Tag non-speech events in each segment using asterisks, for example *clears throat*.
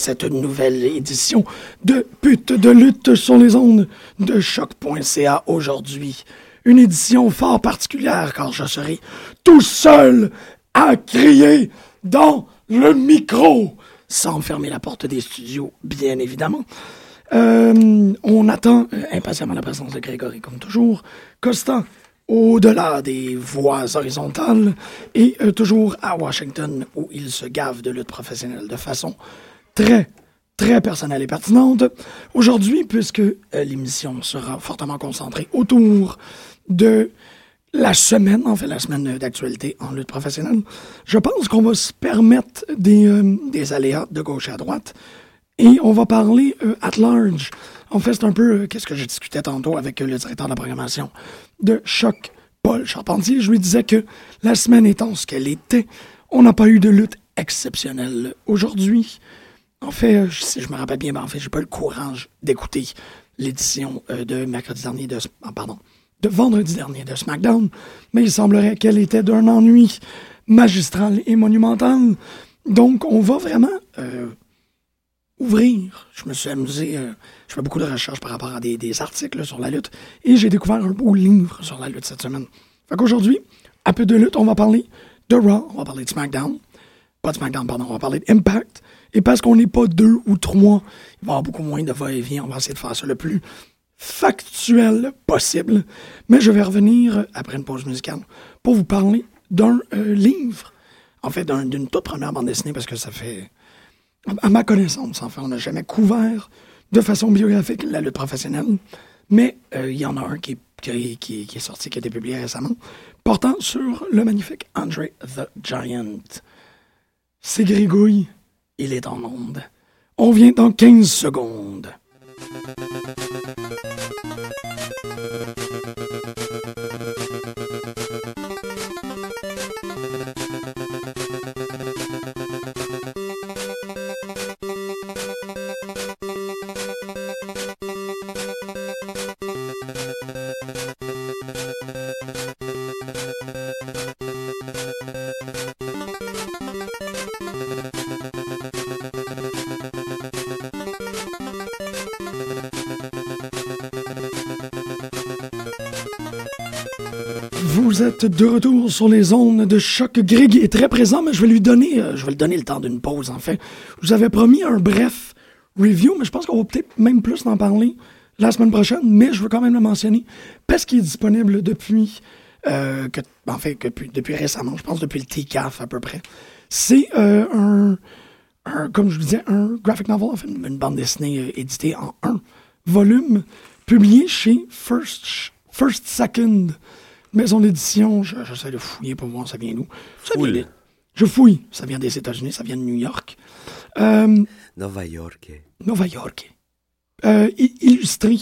cette nouvelle édition de Pute de lutte sur les ondes de choc.ca aujourd'hui. Une édition fort particulière car je serai tout seul à crier dans le micro sans fermer la porte des studios, bien évidemment. Euh, on attend euh, impatiemment la présence de Grégory, comme toujours. Costa, au-delà des voies horizontales, et euh, toujours à Washington, où il se gave de lutte professionnelle de façon très, très personnelle et pertinente. Aujourd'hui, puisque euh, l'émission sera fortement concentrée autour de la semaine, en fait, la semaine d'actualité en lutte professionnelle, je pense qu'on va se permettre des, euh, des aléas de gauche à droite et on va parler euh, at large. En fait, c'est un peu euh, qu'est-ce que je discutais tantôt avec le directeur de la programmation de Choc, Paul Charpentier. Je lui disais que la semaine étant ce qu'elle était, on n'a pas eu de lutte exceptionnelle aujourd'hui. En fait, euh, si je me rappelle bien, ben, en fait, j'ai pas le courage d'écouter l'édition euh, de mercredi dernier de ah, de vendredi dernier de SmackDown, mais il semblerait qu'elle était d'un ennui magistral et monumental. Donc, on va vraiment euh, ouvrir. Je me suis amusé, je fais beaucoup de recherches par rapport à des, des articles sur la lutte et j'ai découvert un beau livre sur la lutte cette semaine. Fait qu'aujourd'hui, à peu de lutte, on va parler de Raw, on va parler de SmackDown, pas de SmackDown, pardon, on va parler d'Impact. Et parce qu'on n'est pas deux ou trois, il va y avoir beaucoup moins de va-et-vient. On va essayer de faire ça le plus factuel possible. Mais je vais revenir après une pause musicale pour vous parler d'un euh, livre. En fait, d'un- d'une toute première bande dessinée parce que ça fait, à ma connaissance, enfin, on n'a jamais couvert de façon biographique la lutte professionnelle. Mais euh, il y en a un qui, qui, qui- qui est sorti, qui a été publié récemment, portant sur le magnifique Andre the Giant. C'est Grégouille, il est en onde. On vient dans 15 secondes. Vous êtes de retour sur les zones de choc. Greg est très présent, mais je vais lui donner, euh, je vais lui donner le temps d'une pause, en fait. Je vous avais promis un bref review, mais je pense qu'on va peut-être même plus en parler la semaine prochaine, mais je veux quand même le mentionner parce qu'il est disponible depuis, euh, depuis, récemment, je pense depuis le TCAF à peu près. C'est euh, un, comme je vous disais, un graphic novel, en une bande dessinée éditée en un volume, publié chez First, First Second, maison d'édition. Je- J'essaie de fouiller pour voir ça vient d'où. Ça vient Fouille. des- Je fouille. Ça vient des États-Unis, ça vient de New York. Euh, Nova York. Nova York. Euh, illustré,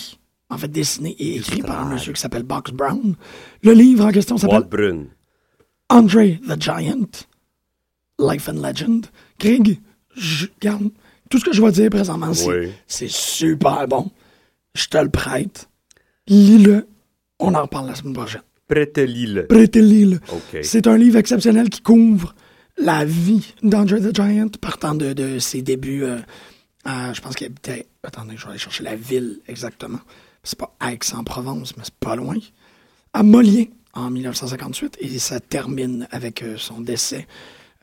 en fait dessiné et écrit par un monsieur qui s'appelle Box Brown. Le livre en question s'appelle Brun. Andre the Giant, Life and Legend. Greg, je, tout ce que je vais dire présentement, c'est Oui. c'est super bon. Je te le prête. Lis-le. On en reparle la semaine prochaine. Prête l'île. Prêtez-le. OK. C'est un livre exceptionnel qui couvre la vie d'Andre the Giant, partant de, de ses débuts. euh, je pense qu'il habitait. Attendez, je vais aller chercher la ville exactement. C'est pas Aix-en-Provence, mais c'est pas loin. À Molière, en 1958, et ça termine avec euh, son décès.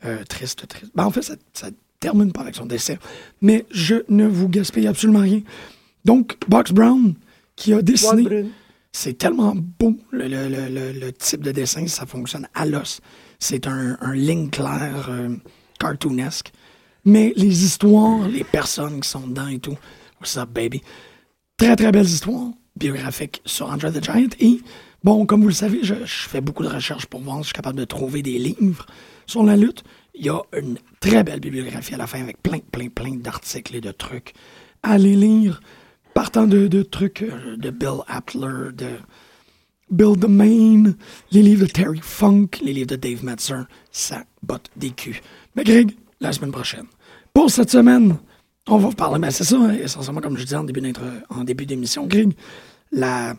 Euh, triste, triste. Ben, en fait, ça, ça termine pas avec son décès, mais je ne vous gaspille absolument rien. Donc, Box Brown, qui a dessiné. C'est tellement beau, le, type de dessin, ça fonctionne à l'os. C'est un, un ligne claire, euh, cartoonesque. Mais les histoires, les personnes qui sont dedans et tout, what's up, baby? Très, très belles histoires biographiques sur Andre the Giant. Et, bon, comme vous le savez, je, fais beaucoup de recherches pour voir si je suis capable de trouver des livres sur la lutte. Il y a une très belle bibliographie à la fin avec plein, plein, plein d'articles et de trucs à aller lire, partant de, trucs euh, de Bill Aptler, de Bill the Main, les livres de Terry Funk, les livres de Dave Metzer, ça botte des culs. Mais Greg, la semaine prochaine. Pour cette semaine, on va vous parler, mais c'est ça, hein, essentiellement, comme je disais en début en début d'émission, Greg, la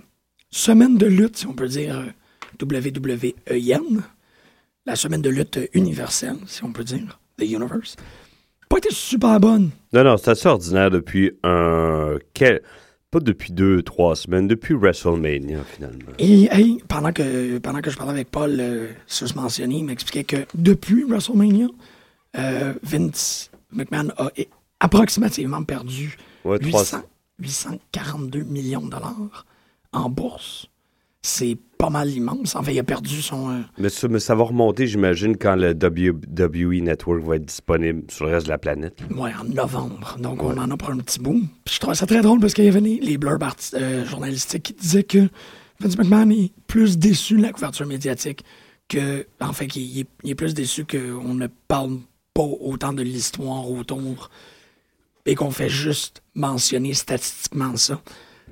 semaine de lutte, si on peut dire WWEN, la semaine de lutte universelle, si on peut dire, The Universe, pas été super bonne. Non, non, c'est assez ordinaire depuis un. quel- Pas depuis deux, trois semaines, depuis WrestleMania, finalement. Et hey, pendant, que, pendant que je parlais avec Paul, euh, ça se mentionnait, il m'expliquait que depuis WrestleMania, euh, Vince McMahon a approximativement perdu Ouais, trois- 800, 842 millions de dollars en bourse. C'est pas mal immense. En fait, il a perdu son... euh, Mais ça, mais ça va remonter, j'imagine, quand le WWE Network va être disponible sur le reste de la planète. Ouais, en novembre. Donc, on en a pour un petit bout. Puis je trouve ça très drôle parce qu'il y avait les, les blurbs euh, journalistiques qui disaient que Vince McMahon est plus déçu de la couverture médiatique que. En fait, est, il est plus déçu qu'on ne parle pas autant de l'histoire autour et qu'on fait juste mentionner statistiquement ça.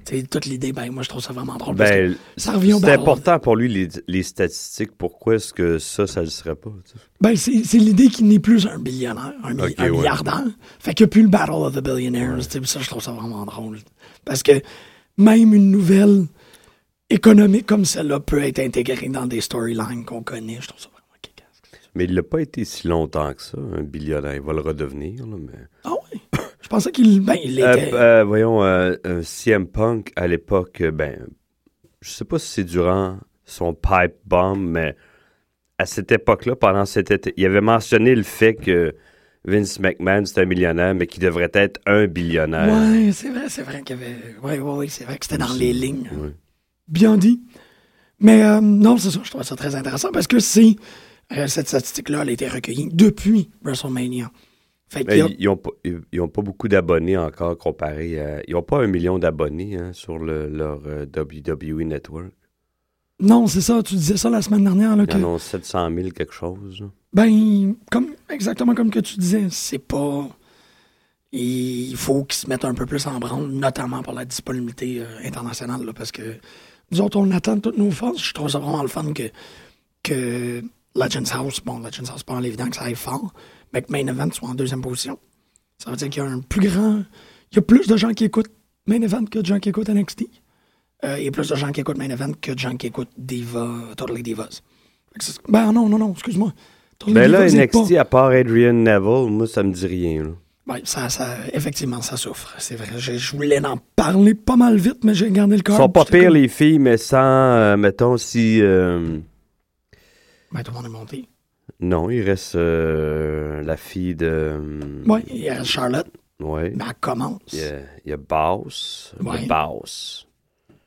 C'est toute l'idée, ben moi je trouve ça vraiment drôle. parce que Ben, ça revient au c'est important pour lui, les, les statistiques. Pourquoi est-ce que ça, ça ne le serait pas? tu sais? Ben, c'est c'est l'idée qu'il n'est plus un billionnaire, un, mi- Ok, un ouais. milliardaire. Fait qu'il n'y a plus le Battle of the Billionaires. tu sais, Ça, je trouve ça vraiment drôle. Parce que même une nouvelle économique comme celle-là peut être intégrée dans des storylines qu'on connaît. Je trouve ça vraiment kick-ass. Mais il l'a pas été si longtemps que ça, un billionnaire. Il va le redevenir, là, mais... Ah? Je pensais qu'il ben, il Euh, était... euh, voyons, euh, euh, CM Punk, à l'époque, ben, je sais pas si c'est durant son pipe bomb, mais à cette époque-là, pendant cet été, il avait mentionné le fait que Vince McMahon, c'est un millionnaire, mais qu'il devrait être un billionnaire. Ouais, c'est vrai, c'est vrai qu'il y avait... Oui, oui, oui, c'est vrai que c'était dans les lignes. Ouais. Bien dit. Mais euh, non, c'est ça, je trouve ça très intéressant parce que c'est... euh, cette statistique-là, elle a été recueillie depuis WrestleMania. Fait Ben, ils n'ont pas, ils- ont pas beaucoup d'abonnés encore comparé à. Ils n'ont pas un million d'abonnés hein, sur le- leur euh, WWE Network. Non, c'est ça, tu disais ça la semaine dernière. Là, que, Ils en ont 700 000 quelque chose. ben, comme, exactement comme que tu disais, c'est pas. Il faut qu'ils se mettent un peu plus en branle, notamment pour la disponibilité euh, internationale, là, parce que nous autres, on attend toutes nos forces. Je trouve ça vraiment le fun que, que Legends House, bon, Legends House, pas évident que ça aille fort, mais que Main Event soit en deuxième position. Ça veut dire qu'il y a un plus grand. Il y a plus de gens qui écoutent Main Event que de gens qui écoutent NXT. Euh, il y a plus de gens qui écoutent Main Event que de gens qui écoutent Diva, Totally Divas. Ben non, non, non, excuse-moi. Totally Ben là, NXT, pas- à part Adrian Neville, moi, ça me dit rien. là. Ouais, ça, ça, effectivement, ça souffre. C'est vrai. Je, je voulais en parler pas mal vite, mais j'ai gardé le Ils corps. sont pas pires, comme- les filles, mais sans, euh, mettons, si. euh, Ben, tout le monde est monté. Non, il reste euh, la fille de. Ouais, il y a Charlotte, Ouais. mais elle commence. Il y a, il y a Bass. Ouais. Le Bass.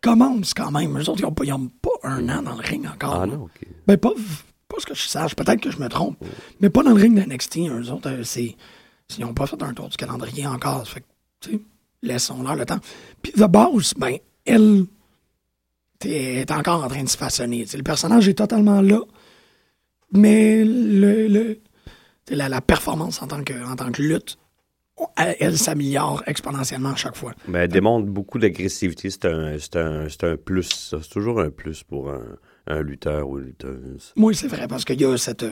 Commence quand même. Eux autres, ils n'ont pas, ils ont pas un an dans le ring encore. Ah non, ok. Ben, pas, pas ce que je sache. Peut-être que je me trompe. Mais pas dans le ring de NXT. Eux autres, euh, c'est. Ils n'ont pas fait un tour du calendrier encore. Fait que, tu sais, laissons-leur le temps. Puis The Boss, ben, elle t'es- est encore en train de se façonner. Le personnage est totalement là. Mais le, la, la performance en tant que, en tant que lutte, elle, elle s'améliore exponentiellement à chaque fois. Mais elle démontre beaucoup d'agressivité. C'est un, un, un plus. C'est toujours un plus pour un, un lutteur ou une lutteuse. Moi, c'est vrai, parce qu'il y a cette,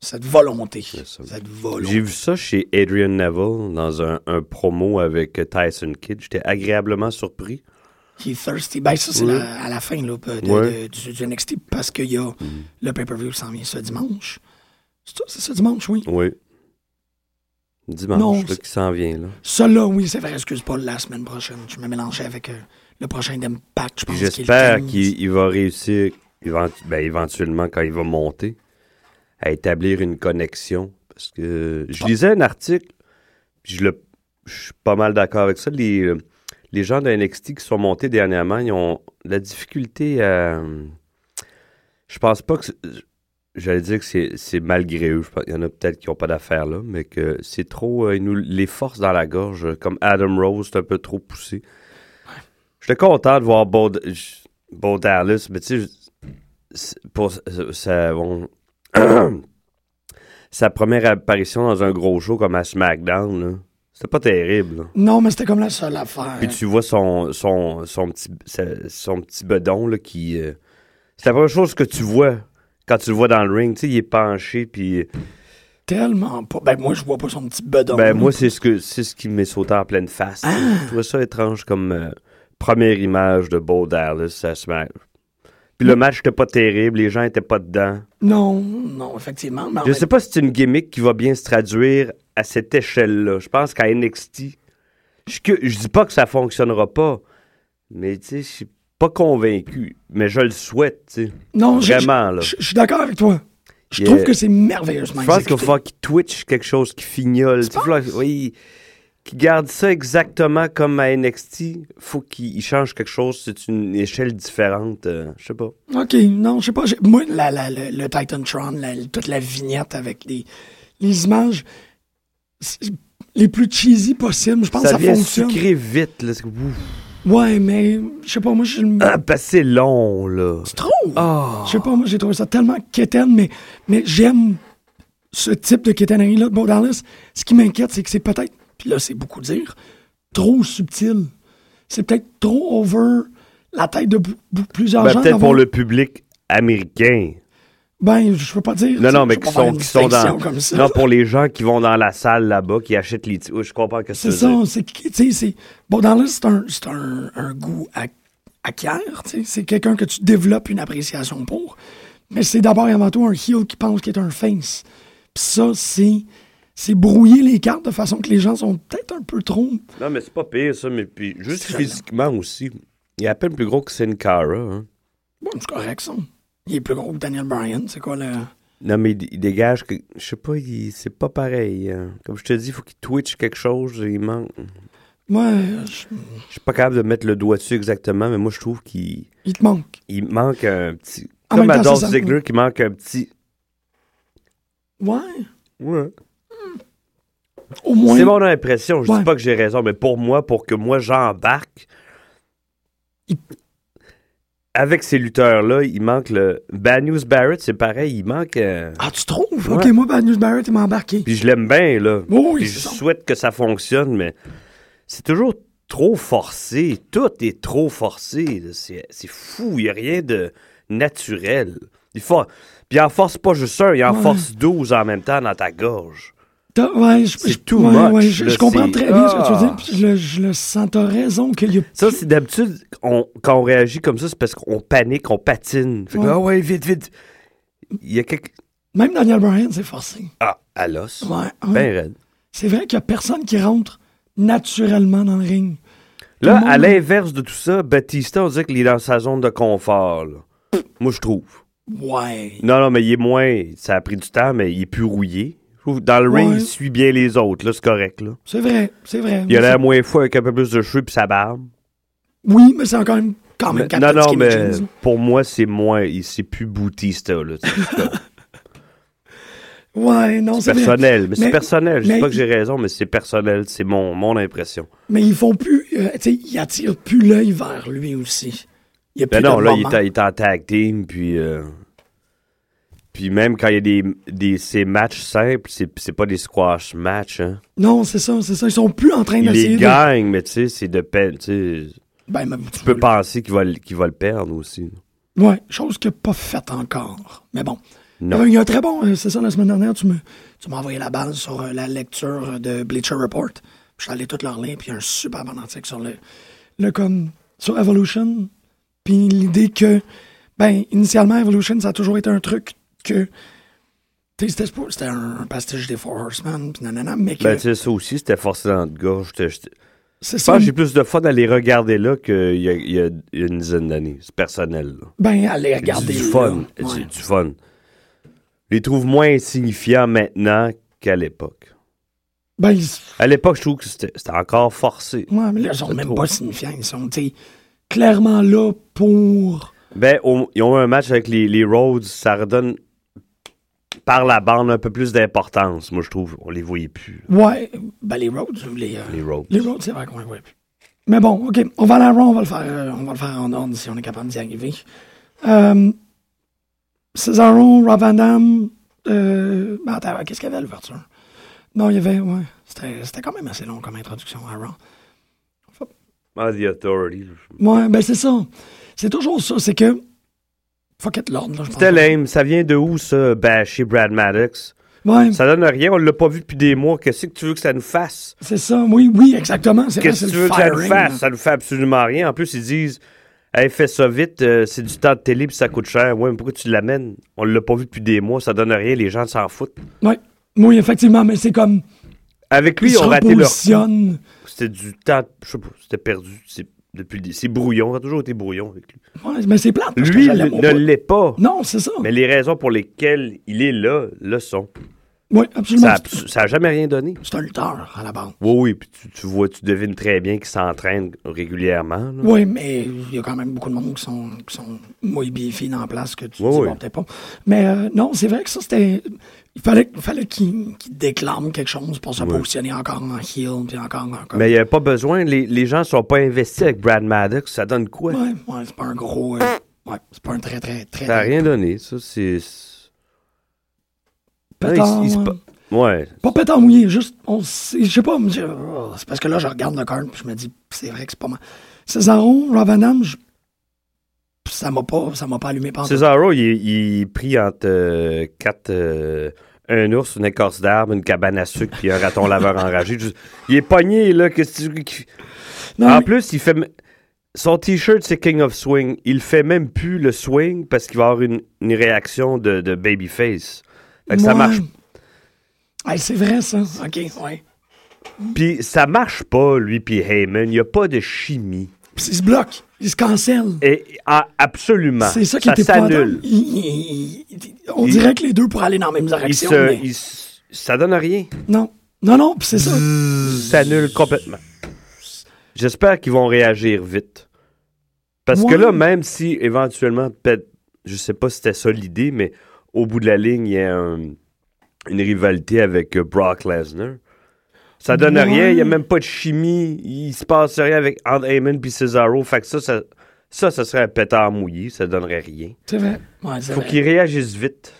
cette volonté. ça. Cette volonté. J'ai vu ça chez Adrian Neville dans un, un promo avec Tyson Kidd. J'étais agréablement surpris. He thirsty. Ben, ça, c'est Oui. la- à la fin là, de, du, du NXT parce qu'il y a le pay-per-view qui s'en vient ce dimanche. C'est ça, c'est ça dimanche, oui. Oui. Dimanche, Non, là, qui s'en vient, là. Celui-là, oui, c'est vrai, excuse pas, la semaine prochaine. Je me mélangeais avec euh, le prochain d'Impact, je pense. Qu'il j'espère 15. qu'il il va réussir, évent- ben, éventuellement, quand il va monter, à établir une connexion. Parce que je lisais un article, puis je, le, je suis pas mal d'accord avec ça. Les, euh, les gens de NXT qui sont montés dernièrement, ils ont la difficulté à. Je pense pas que. J'allais dire que c'est malgré eux. Je pense qu'il y en a peut-être qui n'ont pas d'affaires là, mais que c'est trop. euh, ils nous les forcent dans la gorge. Comme Adam Rose, c'est un peu trop poussé. J'étais content de voir Bo, Bo Dallas, mais tu sais, pour sa, bon, *clears throat* sa première apparition dans un gros show comme à SmackDown, là, c'était pas terrible. Non, mais c'était comme la seule affaire. Puis tu vois son, son, son, petit, son petit bedon là, qui, euh, C'est la première chose que tu vois quand tu le vois dans le ring. Tu sais, il est penché, puis... Tellement pas. Ben, moi, je vois pas son petit bedon. Ben, moi, c'est ce, que, c'est ce qui m'est sauté en pleine face. Ah! Je trouvais ça étrange comme euh, première image de Bo Dallas. Ça se met- Puis le match était pas terrible, les gens étaient pas dedans. Non, non, effectivement. mais Je sais pas si c'est une gimmick qui va bien se traduire à cette échelle-là. Je pense qu'à NXT, je, je dis pas que ça fonctionnera pas, mais tu sais, je suis pas convaincu. Mais je le souhaite, tu sais. Non, je- Vraiment, là. je je suis d'accord avec toi. Je Yeah. trouve que c'est merveilleusement Je pense qu'il va falloir qu'il twitch quelque chose, qu'il fignole. Tu faut- oui, qu'il garde ça exactement comme à NXT. Faut qu'il il change quelque chose. C'est une échelle différente. euh, je sais pas. OK, non, je sais pas. Moi, la, la- le, le Titantron, la- toute la vignette avec les, les images les plus cheesy possibles, je pense que ça ça vient fonctionne. sucré vite. Là. C'est. Ouais, mais je sais pas, moi, je. Ah, que c'est long, là. Tu trouves? Ah. Je sais pas, moi, j'ai trouvé ça tellement quétaine, mais, mais j'aime ce type de quétainerie-là de Bo Dallas. Ce qui m'inquiète, c'est que c'est peut-être, puis là, c'est beaucoup dire, trop subtil. C'est peut-être trop over la tête de plusieurs Ben, gens. Peut-être pour le public américain. Ben, je veux pas dire. Non, non, mais qui sont, qui sont dans. distinction comme ça. Non, pour les gens qui vont dans la salle là-bas, qui achètent les. Oui, je comprends que C'est c'est ça, c'est tu sais, c'est... Bon, dans là, c'est un, c'est un, un goût acquiert, tu sais. C'est quelqu'un que tu développes une appréciation pour. Mais c'est d'abord et avant tout un heel qui pense qu'il est un face. Puis ça, c'est... C'est brouiller les cartes de façon que les gens sont peut-être un peu trop... Non, mais c'est pas pire, ça. Mais puis, juste physiquement aussi. Il est à peine plus gros que Sin Cara. Hein. Bon, c'est correct, ça. Il est plus gros que Daniel Bryan, c'est quoi le... Non, mais il, il dégage que. Je sais pas, c'est pas pareil. hein. Comme je te dis, il faut qu'il twitch quelque chose. Il manque. Moi, je- Je suis pas capable de mettre le doigt dessus exactement, mais moi, je trouve qu'il il te manque. il manque un petit. En Comme à Dolph ça. Ziggler qui manque un petit. Ouais. Ouais. Au moins... C'est mon impression. Je Ouais. dis pas que j'ai raison, mais pour moi, pour que moi j'embarque, Il- avec ces lutteurs-là, il manque le. Bad News Barrett, c'est pareil, il manque. euh, Ah, tu trouves? Ouais. OK, moi, Bad News Barrett, il m'a embarqué. Puis je l'aime bien, là. Oui, Puis je c'est ça. souhaite que ça fonctionne, mais c'est toujours trop forcé. Tout est trop forcé. là. C'est c'est fou. Il n'y a rien de naturel. Il faut... Puis il en force pas juste un, il en force 12 en même temps dans ta gorge. Ouais, je, C'est je- too ouais, much, ouais, je, là, je comprends très bien ce que tu veux Ah. dire. puis Je, le- je le sens, t'as raison qu'il y a. Ça, c'est d'habitude, on- quand on réagit comme ça, c'est parce qu'on panique, on patine. Fait que, ah ouais, vite, vite. Il y a quelque. Même Daniel Bryan, c'est forcé. Ah, à l'os. Ouais. Ben raide. C'est vrai qu'il y a personne qui rentre naturellement dans le ring. Là, le à l'inverse de tout ça, Batista, on dirait qu'il est dans sa zone de confort. là. Moi, je trouve. Ouais. Non, non, mais il est moins. Ça a pris du temps, mais il est plus rouillé. Trouve, Dans le ring, Ouais. il suit bien les autres, là, c'est correct. Là. C'est vrai, c'est vrai. Il a l'air moins fou avec un peu plus de cheveux puis sa barbe. Oui, mais c'est encore même, quand même Mais- non, non, mais pour moi, c'est moins. il- C'est plus Boutista. là, sais, Ouais, non, C'est vrai. personnel. Mais, c'est personnel. Je dis pas que j'ai raison, mais c'est personnel. C'est mon, mon impression. Mais ils font plus. euh, tu sais, ils attirent plus l'œil vers lui aussi. Il y a plus Ben non, de là, il moment. est, en- il est en tag team, puis. euh, Puis même quand il y a des, des ces matchs simples, c'est c'est pas des squash matchs. Hein. Non, c'est ça, c'est ça. Ils sont plus en train d'essayer les de. gagne, mais tu sais, c'est de peine. Tu sais, Ben, tu peux penser qu'il va, le- perdre aussi. Ouais, chose qu'il n'a pas faite encore. Mais bon. Non. Il y a un très bon, euh, c'est ça, la semaine dernière, tu me, tu m'as envoyé la balle sur euh, la lecture de Bleacher Report. Puis Je suis allé tout leur lire, puis il y a un super bon article sur le, le comme, sur Evolution. Puis l'idée que, ben, initialement, Evolution, ça a toujours été un truc que, c'était, un, un pastiche des Four Horsemen, nanana, mais que, Ben, ça aussi, c'était forcé dans. J'étais- j'étais- c'est ça, j'ai plus de fun à les regarder là qu'il y y a une dizaine d'années. C'est personnel. là. ben, C'est regarder. du là. fun. Ouais. C'est du fun. Je les trouve moins insignifiants maintenant qu'à l'époque. Ben, ils- À l'époque, je trouve que c'était encore forcé. ouais, mais là, ils sont C'est même trop. pas signifiants. Ils sont, clairement là pour. Ben, ils ont eu un match avec les, les Rhodes, ça redonne par la bande un peu plus d'importance. Moi, je trouve, on les voyait plus, Ouais, ben les Rhodes, les, euh, les Rhodes. les Rhodes, c'est vrai qu'on les voit plus. Mais bon, OK, on va aller à on va le faire, euh, on va le faire en ordre si on est capable d'y arriver. Euh, Cesaro, Rob Van Dam, euh, ben attends, qu'est-ce qu'il y avait à l'ouverture? Non, il y avait, ouais, c'était c'était quand même assez long comme introduction à Raw. Ah, The Authority. Ouais, ben c'est ça. C'est toujours ça, c'est que Fuck it, pense. C'était lame. Ça vient de où, ça, bâcher Brad Maddox? Ouais, Ça donne rien. On l'a pas vu depuis des mois. Qu'est-ce que tu veux que ça nous fasse? c'est ça. Oui, oui, exactement. C'est Qu'est-ce c'est que tu veux que ça nous fasse? là. Ça nous fait absolument rien. En plus, ils disent, hey, fais ça vite, euh, c'est du temps de télé puis ça coûte cher. Ouais, mais pourquoi tu l'amènes? On l'a pas vu depuis des mois, ça donne rien, les gens s'en foutent. Ouais. Oui, effectivement, mais c'est comme. Avec lui, Ils ont raté leur. C'était du temps, je sais pas, c'était perdu. C'est depuis c'est brouillon, ça a toujours été brouillon avec lui. Ouais, mais c'est plate. Lui ne l'est pas. Non, c'est ça. Mais les raisons pour lesquelles il est là, le sont. Oui, absolument. Ça C'est- a, ça a jamais rien donné. C'est un lutteur, à la base. Oui, oui, puis tu, tu vois, tu devines très bien qu'il s'entraîne régulièrement. là. Oui, mais il y a quand même beaucoup de monde qui sont, qui sont moins dans la place que tu Oui, dis, oui. peut-être pas. Mais euh, non, c'est vrai que ça, c'était. Il fallait, fallait qu'il déclame quelque chose pour se Oui. positionner encore en heel, puis encore en. comme- Mais il n'y avait pas besoin. Les, les gens sont pas investis avec Brad Maddox. Ça donne quoi? Ouais, ouais, c'est pas un gros. euh, ouais, c'est pas un très, très, très. Ça n'a rien donné. Ça, c'est. Pétard, Ouais, il- il se ouais. pa- Ouais. Pas pétard mouillé, juste. On, je sais pas, oh, c'est parce que là, je regarde le card, puis je me dis, c'est vrai que c'est pas mal. Cesaro, Ravanam, je- ça m'a pas, ça m'a pas allumé pendant Cesaro, il, il est pris entre euh, quatre. euh, un ours, une écorce d'arbre, une cabane à sucre, puis un raton laveur *laughs* enragé. Il est pogné, là. Qu'est-ce que tu- qu'il- Non, En mais- plus, il fait. Son t-shirt, c'est King of Swing. Il fait même plus le swing parce qu'il va avoir une, une réaction de, de babyface. Fait que ça marche. Hey, c'est vrai, ça. OK, ouais. Puis ça marche pas, lui, puis Heyman. Il n'y a pas de chimie. Puis il se bloque, il se cancelle. Et, ah, absolument. C'est ça qui était il- On Il- dirait que les deux pourraient aller dans la même direction, se, mais il s- ça donne rien. non. Non, non, puis c'est ça. Ça s'annule complètement. J'espère qu'ils vont réagir vite. Parce que là, même si éventuellement, peut-être, je sais pas si c'était ça l'idée, mais au bout de la ligne, il y a un- une rivalité avec euh, Brock Lesnar. Ça donne Ouais. rien, il n'y a même pas de chimie, il se passe rien avec entre Heyman puis Cesaro. Fait que ça, ça, ça, ça serait un pétard mouillé, ça donnerait rien. C'est vrai. Ouais, Faut qu'ils réagissent vite.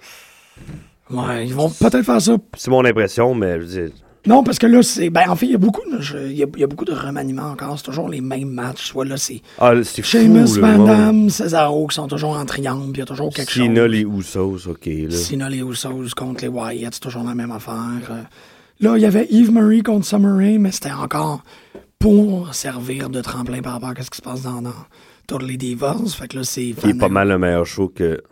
Ouais, ils vont peut-être faire ça. C'est mon impression, mais je veux dire, Non, parce que là, c'est. Ben, en fait, il y a beaucoup de, je- y a, il y a beaucoup de remaniements encore. C'est toujours les mêmes matchs. Soit là, c'est ah, c'est fou. Sheamus, Van ouais. Damme, Cesaro qui sont toujours en triangle, puis il y a toujours quelque Cena, chose. les Usos, ok. Là. Cena, les Usos contre les Wyatt, c'est toujours la même affaire. Là, il y avait Eve Marie contre Summer Rae, mais c'était encore pour servir de tremplin par rapport à ce qui se passe dans, dans Totally Divas. Fait que là, c'est. Qui est pas mal le meilleur show que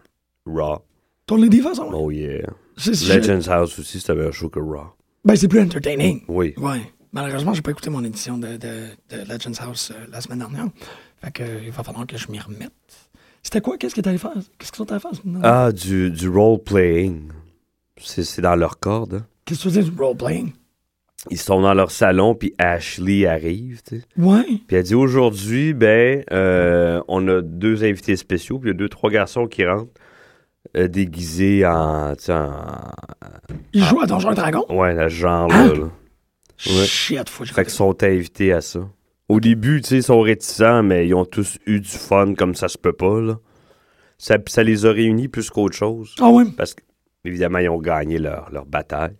Raw. Totally Divas, on Oh yeah. Legends House aussi, c'est un meilleur show que Raw. Ben, c'est plus entertaining. Oui. Ouais. Malheureusement, j'ai pas écouté mon édition de, de, de Legends House euh, la semaine dernière. Fait que, euh, il va falloir que je m'y remette. C'était quoi? Qu'est-ce que t'allais faire? Qu'est-ce qu'ils sont allés faire? Ah, du, du role-playing. C'est c'est dans leur corde. hein. Qu'est-ce que tu veux dire du role-playing? Ils sont dans leur salon, puis Ashley arrive, tu sais. Ouais. Puis elle dit aujourd'hui, ben, euh, on a deux invités spéciaux, puis il y a deux, trois garçons qui rentrent euh, déguisés en, tu sais, en. Ils jouent à Donjons et Dragons? Ouais, dans ce genre-là. Hein? là. Ouais. Shit, faut que je Fait qu'ils sont invités à ça. Au début, tu sais, ils sont réticents, mais ils ont tous eu du fun comme ça se peut pas, là. Ça, ça les a réunis plus qu'autre chose. Ah ouais? Parce qu'évidemment, ils ont gagné leur, leur bataille.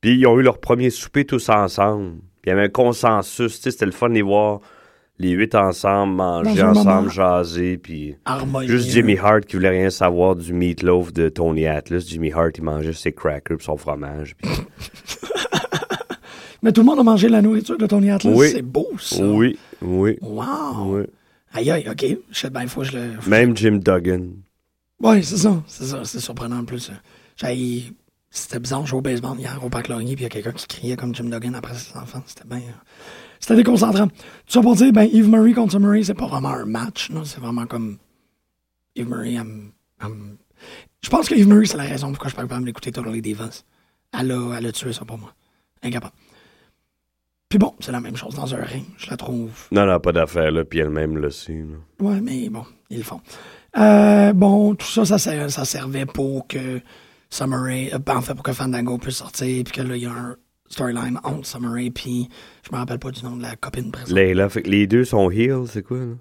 Puis ils ont eu leur premier souper tous ensemble. Puis il y avait un consensus, tu sais, c'était le fun de les voir les huit ensemble, manger ensemble, moment. jaser, puis... Juste Jimmy Hart qui voulait rien savoir du meatloaf de Tony Atlas. Jimmy Hart, il mangeait ses crackers pis son fromage. puis- *laughs* Mais tout le monde a mangé la nourriture de Tony Atlas. Oui. C'est beau, ça. Oui, oui, Wow. oui. Aïe, aïe, OK. Je sais bien, faut que je le... faut que Même Jim Duggan. Ouais, c'est ça. C'est ça. C'est surprenant en plus. J'ai- C'était bizarre. Je jouais au baseball hier au parc Laurier, puis il y a quelqu'un qui criait comme Jim Duggan après ses enfants. C'était bien. C'était déconcentrant. Tout ça pour dire, ben, Eve Murray contre Rae, c'est pas vraiment un match. C'est vraiment comme. Eve Murray, elle me- Je pense que Eve Murray, c'est la raison pourquoi je suis pas capable d'écouter Totally Divas. Elle a, elle a tué ça pour moi. Incapable. Puis bon, c'est la même chose dans un ring. Je la trouve Non, non, pas d'affaire, là, puis elle-même le sait. là. Ouais, mais bon, ils le font. Euh, bon, tout ça, ça, ça servait pour que Summer Rae, euh, ben, en fait, pour que Fandango puisse sortir, puis que là, il y a un storyline entre Summer Rae, puis je me rappelle pas du nom de la copine présente. Layla, fait que les deux sont heel, c'est quoi, là?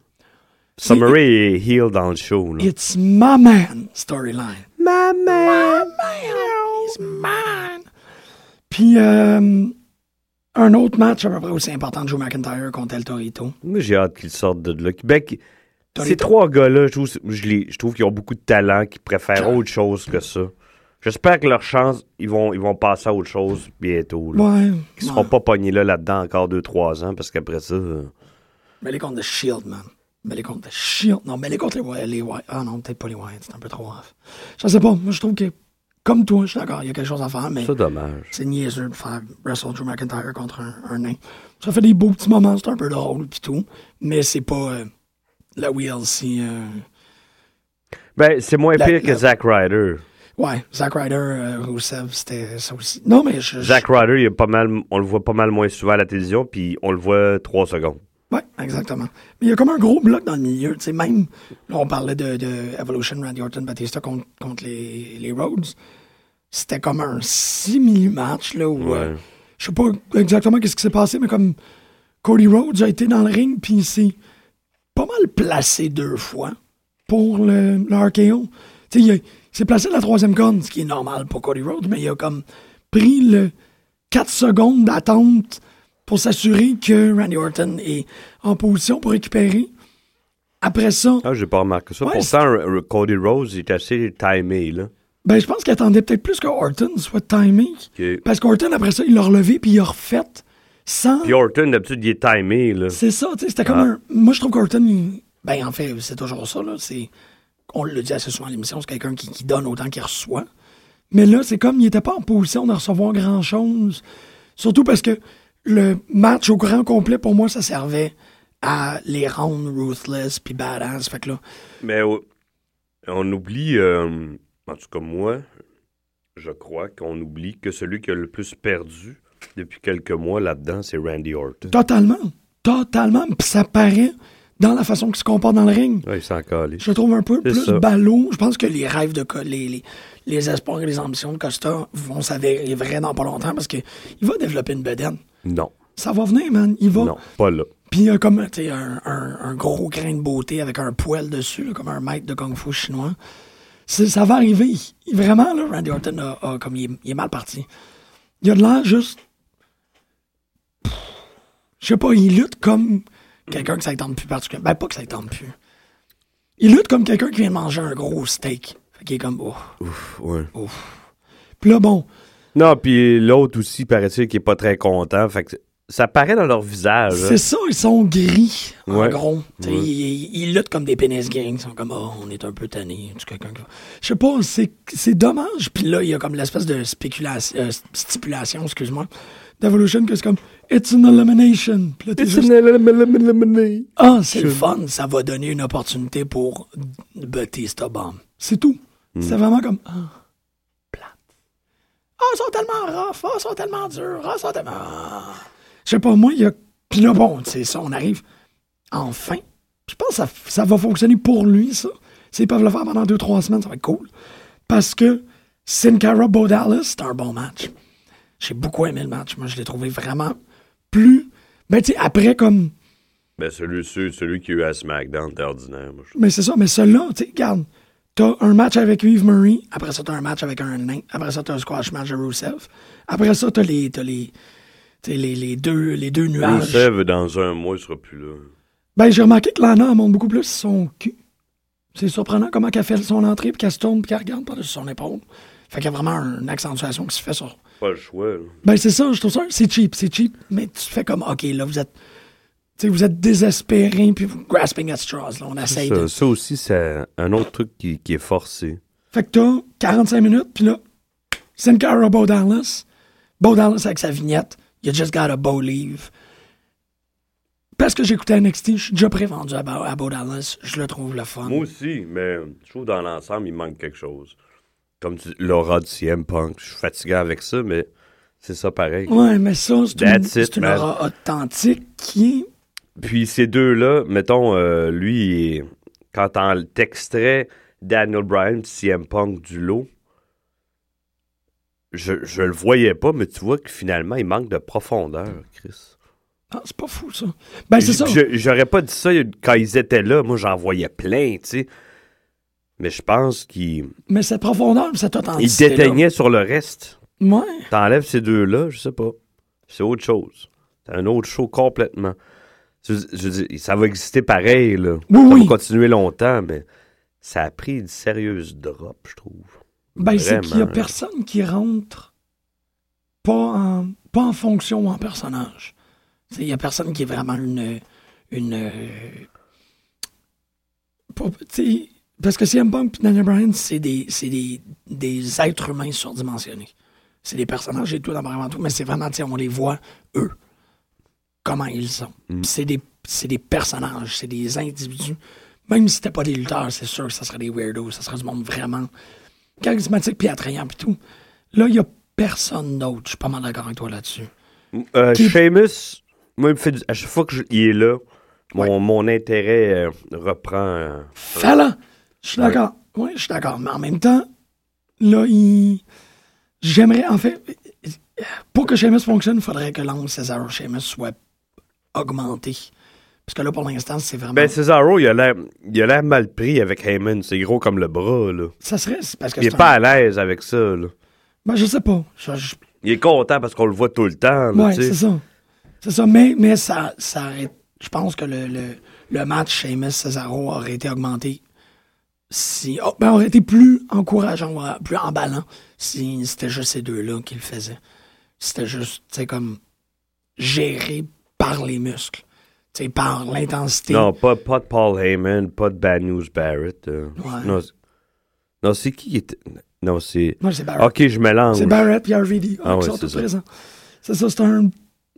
Summer Rae est heel dans le show, là. It's my man storyline. Ma My man, he's mine. Puis, euh, un autre match à peu près aussi important, Drew McIntyre contre El Torito. Moi, j'ai hâte qu'il sorte de là. Ben, T'as Ces trois gars-là, je trouve, je, trouve qu'ils ont beaucoup de talent, qu'ils préfèrent autre chose que ça. J'espère que leur chance, ils vont, ils vont passer à autre chose bientôt. Là. Ouais. Ils seront ouais. pas pognés là, là-dedans encore 2-3 ans, parce qu'après ça... euh, Mais les contre The Shield, man. Mais les contre The Shield. Non, mais les contre les, Wy- les Wyatt. Ah non, peut-être pas les Wyatt. C'est un peu trop off. Je sais pas. Moi, je trouve que, comme toi, je suis d'accord, il y a quelque chose à faire, mais C'est dommage. c'est niaiseux de faire Wrestle Drew McIntyre contre un, un nain. Ça fait des beaux petits moments, c'est un peu drôle pis tout, mais c'est pas euh, la WLC. Euh... Ben, c'est moins La- pire que la- Zack Ryder. Ouais, Zack Ryder, euh, Rusev, c'était ça aussi. Non, mais je. je- Zack Ryder, il est pas mal, on le voit pas mal moins souvent à la télévision, puis on le voit 3 secondes. Ouais, exactement. Mais il y a comme un gros bloc dans le milieu. Tu sais, même, là, on parlait de, de Evolution, Randy Orton, Batista contre, contre les, les Rhodes. C'était comme un simili-match, là, où, euh, je sais pas exactement qu'est-ce qui s'est passé, mais comme Cody Rhodes a été dans le ring, puis il s'est pas mal placé deux fois pour le, le RKO. Tu sais, il, a- il s'est placé la troisième corne, ce qui est normal pour Cody Rhodes, mais il a comme pris le 4 secondes d'attente pour s'assurer que Randy Orton est en position pour récupérer. Après ça, Ah, j'ai pas remarqué ça. Ouais, Pourtant, Cody il est assez timé, là. ben, je pense qu'il attendait peut-être plus que Orton soit timé. Parce qu'Orton, après ça, il l'a relevé puis il a refait sans. Puis Orton, d'habitude, il est timé, là. C'est ça, tu sais, c'était comme Ah. un. Moi, je trouve qu'Orton, il- ben, en fait, c'est toujours ça, là. C'est. On le dit assez souvent à l'émission, c'est quelqu'un qui, qui donne autant qu'il reçoit. Mais là, c'est comme il n'était pas en position de recevoir grand-chose. Surtout parce que le match au grand complet, pour moi, ça servait à les rendre ruthless puis badass. Fait que là, Mais on oublie, euh, en tout cas moi, je crois qu'on oublie que celui qui a le plus perdu depuis quelques mois là-dedans, c'est Randy Orton. totalement, totalement, puis ça paraît dans la façon qu'il se comporte dans le ring. Il s'en calait. Je le trouve un peu C'est plus ça. ballot. Je pense que les rêves de les, les, les espoirs et les ambitions de Costa vont s'avérer vrais dans pas longtemps parce que il va développer une bedaine. Non, Ça va venir, man. Il va. non, pas là. Puis il a comme un, un, un gros grain de beauté avec un poil dessus, là, comme un maître de kung fu chinois. C'est- Ça va arriver. Il- vraiment, là, Randy Orton a, a- comme il est, il est mal parti. Il a de l'air juste. Je sais pas, il lutte comme quelqu'un que ça ne tente plus particulièrement. Ben, pas que ça ne tente plus. Il lutte comme quelqu'un qui vient de manger un gros steak. Fait qu'il est comme, oh. Ouf, ouais. Puis là, bon, Non, puis l'autre aussi, paraît-il, qui est pas très content. Fait que ça paraît dans leur visage. hein. c'est ça, ils sont gris, en gros. Ouais. Ils, ils- luttent comme des pénis gangs. Ils sont comme, oh, on est un peu tannés. Quelqu'un Je sais pas, c'est, c'est dommage. Puis là, il y a comme l'espèce de spéculation, euh, stipulation, excuse-moi, d'Evolution, que c'est comme, it's an elimination. Puis là, t'es juste, ah, c'est le fun. Ça va donner une opportunité pour Batista Bomb. C'est tout. C'est vraiment comme, ah, plate. Ah, ils sont tellement rough. Ah, ils sont tellement durs. Ah, ils sont tellement. ah. Je sais pas, moi, il y a. Puis là, bon, c'est ça, on arrive enfin. Je pense que ça, ça va fonctionner pour lui, ça. S'ils peuvent le faire pendant deux, trois semaines, ça va être cool. Parce que Sin Cara Bo Dallas, c'est un bon match. J'ai beaucoup aimé le match. Moi, je l'ai trouvé vraiment plus. Ben, tu sais, après, comme. Ben, celui, celui, qui a eu à SmackDown, ordinaire. Moi, je- Mais c'est ça, mais celui-là, tu sais, regarde. T'as un match avec Yves Murray, après ça, t'as un match avec un nain, après ça, t'as un squash match de Rusev, après ça, t'as les, t'as les, les, les deux, les deux nuages. Rusev, dans un mois, il sera plus là. Ben, j'ai remarqué que Lana monte beaucoup plus son cul. C'est surprenant comment qu'elle fait son entrée, puis qu'elle se tourne, puis qu'elle regarde par-dessus son épaule. Fait qu'il y a vraiment une accentuation qui se fait sur. Pas le choix, là. Ben, c'est ça, je trouve ça, c'est cheap, c'est cheap, mais tu fais comme, OK, là, vous êtes. Tu sais, vous êtes désespéré, puis vous grasping at straws, là. On essaye de. Ça, ça aussi, c'est un autre truc qui, qui est forcé. Fait que t'as 45 minutes, puis là, Sin Cara Bo Dallas. Bo Dallas avec sa vignette. You just got a Bo leave. Parce que j'écoutais NXT, je suis déjà prévendu à, à Bo Dallas. Je le trouve le fun. Moi aussi, mais je trouve dans l'ensemble, il manque quelque chose. Comme tu l'aura du CM Punk. Je suis fatigué avec ça, mais c'est ça pareil. Ouais, mais ça, c'est une, it, aura authentique qui. Puis ces deux-là, mettons, euh, lui, quand on t'extrait Daniel Bryan, CM Punk du lot, je, je le voyais pas, mais tu vois que finalement, il manque de profondeur, Chris. Ah, c'est pas fou, ça. Ben, c'est ça. J'aurais pas dit ça quand ils étaient là. Moi, j'en voyais plein, tu sais. Mais je pense qu'il Mais cette profondeur, cette il authenticité. déteignait sur le reste. Ouais. T'enlèves ces deux-là, je sais pas. C'est autre chose. C'est un autre show complètement. Je, je veux dire, ça va exister pareil, là. Oui, ça oui. va continuer longtemps, mais ça a pris une sérieuse drop, je trouve. Ben, c'est qu'il y a personne qui rentre pas en, pas en fonction ou en personnage. Il y a personne qui est vraiment une. une euh, pas- parce que CM Punk et Daniel Bryan, c'est des, c'est des, des êtres humains surdimensionnés. C'est des personnages et tout, dans vraiment tout, mais c'est vraiment, on les voit, eux, comment ils sont. Mm. C'est des, c'est des personnages, c'est des individus. Même si c'était pas des lutteurs, c'est sûr que ça serait des weirdos, ça serait du monde vraiment charismatique puis attrayant puis tout. Là, il y a personne d'autre. Je suis pas mal d'accord avec toi là-dessus. Euh, Qui- Sheamus, moi, il me fait du- à chaque fois qu'il est là, mon, mon intérêt euh, reprend. euh, Fallon! Je suis d'accord. Oui, je suis d'accord. Mais en même temps, là, il... J'aimerais, en fait, pour que Sheamus fonctionne, il faudrait que l'angle Cesaro Sheamus soit augmenté. Parce que là, pour l'instant, c'est vraiment... Ben, Cesaro, il a l'air il a l'air mal pris avec Heyman. C'est gros comme le bras, là. ça serait... Parce que Il est c'est pas à l'aise avec ça, là. Ben, je sais pas. Je- je- Il est content parce qu'on le voit tout le temps, là, Ouais, c'est ça. C'est ça, mais, mais ça, ça aurait- je pense que le, le, le match Sheamus-Cesaro aurait été augmenté si. oh, ben, aurait été plus encourageant, plus emballant si c'était juste ces deux-là qui le faisaient. C'était juste, tu sais, comme géré par les muscles, tu sais, par l'intensité. Non, pas, pas de Paul Heyman, pas de Bad News Barrett. euh. Ouais. Non, c'est- non, c'est qui qui était... Non, c'est... Moi, c'est Barrett. Ok, je mélange. C'est Barrett et RVD Ah qui ouais, sont c'est tous ça. présents. C'est ça, c'est un.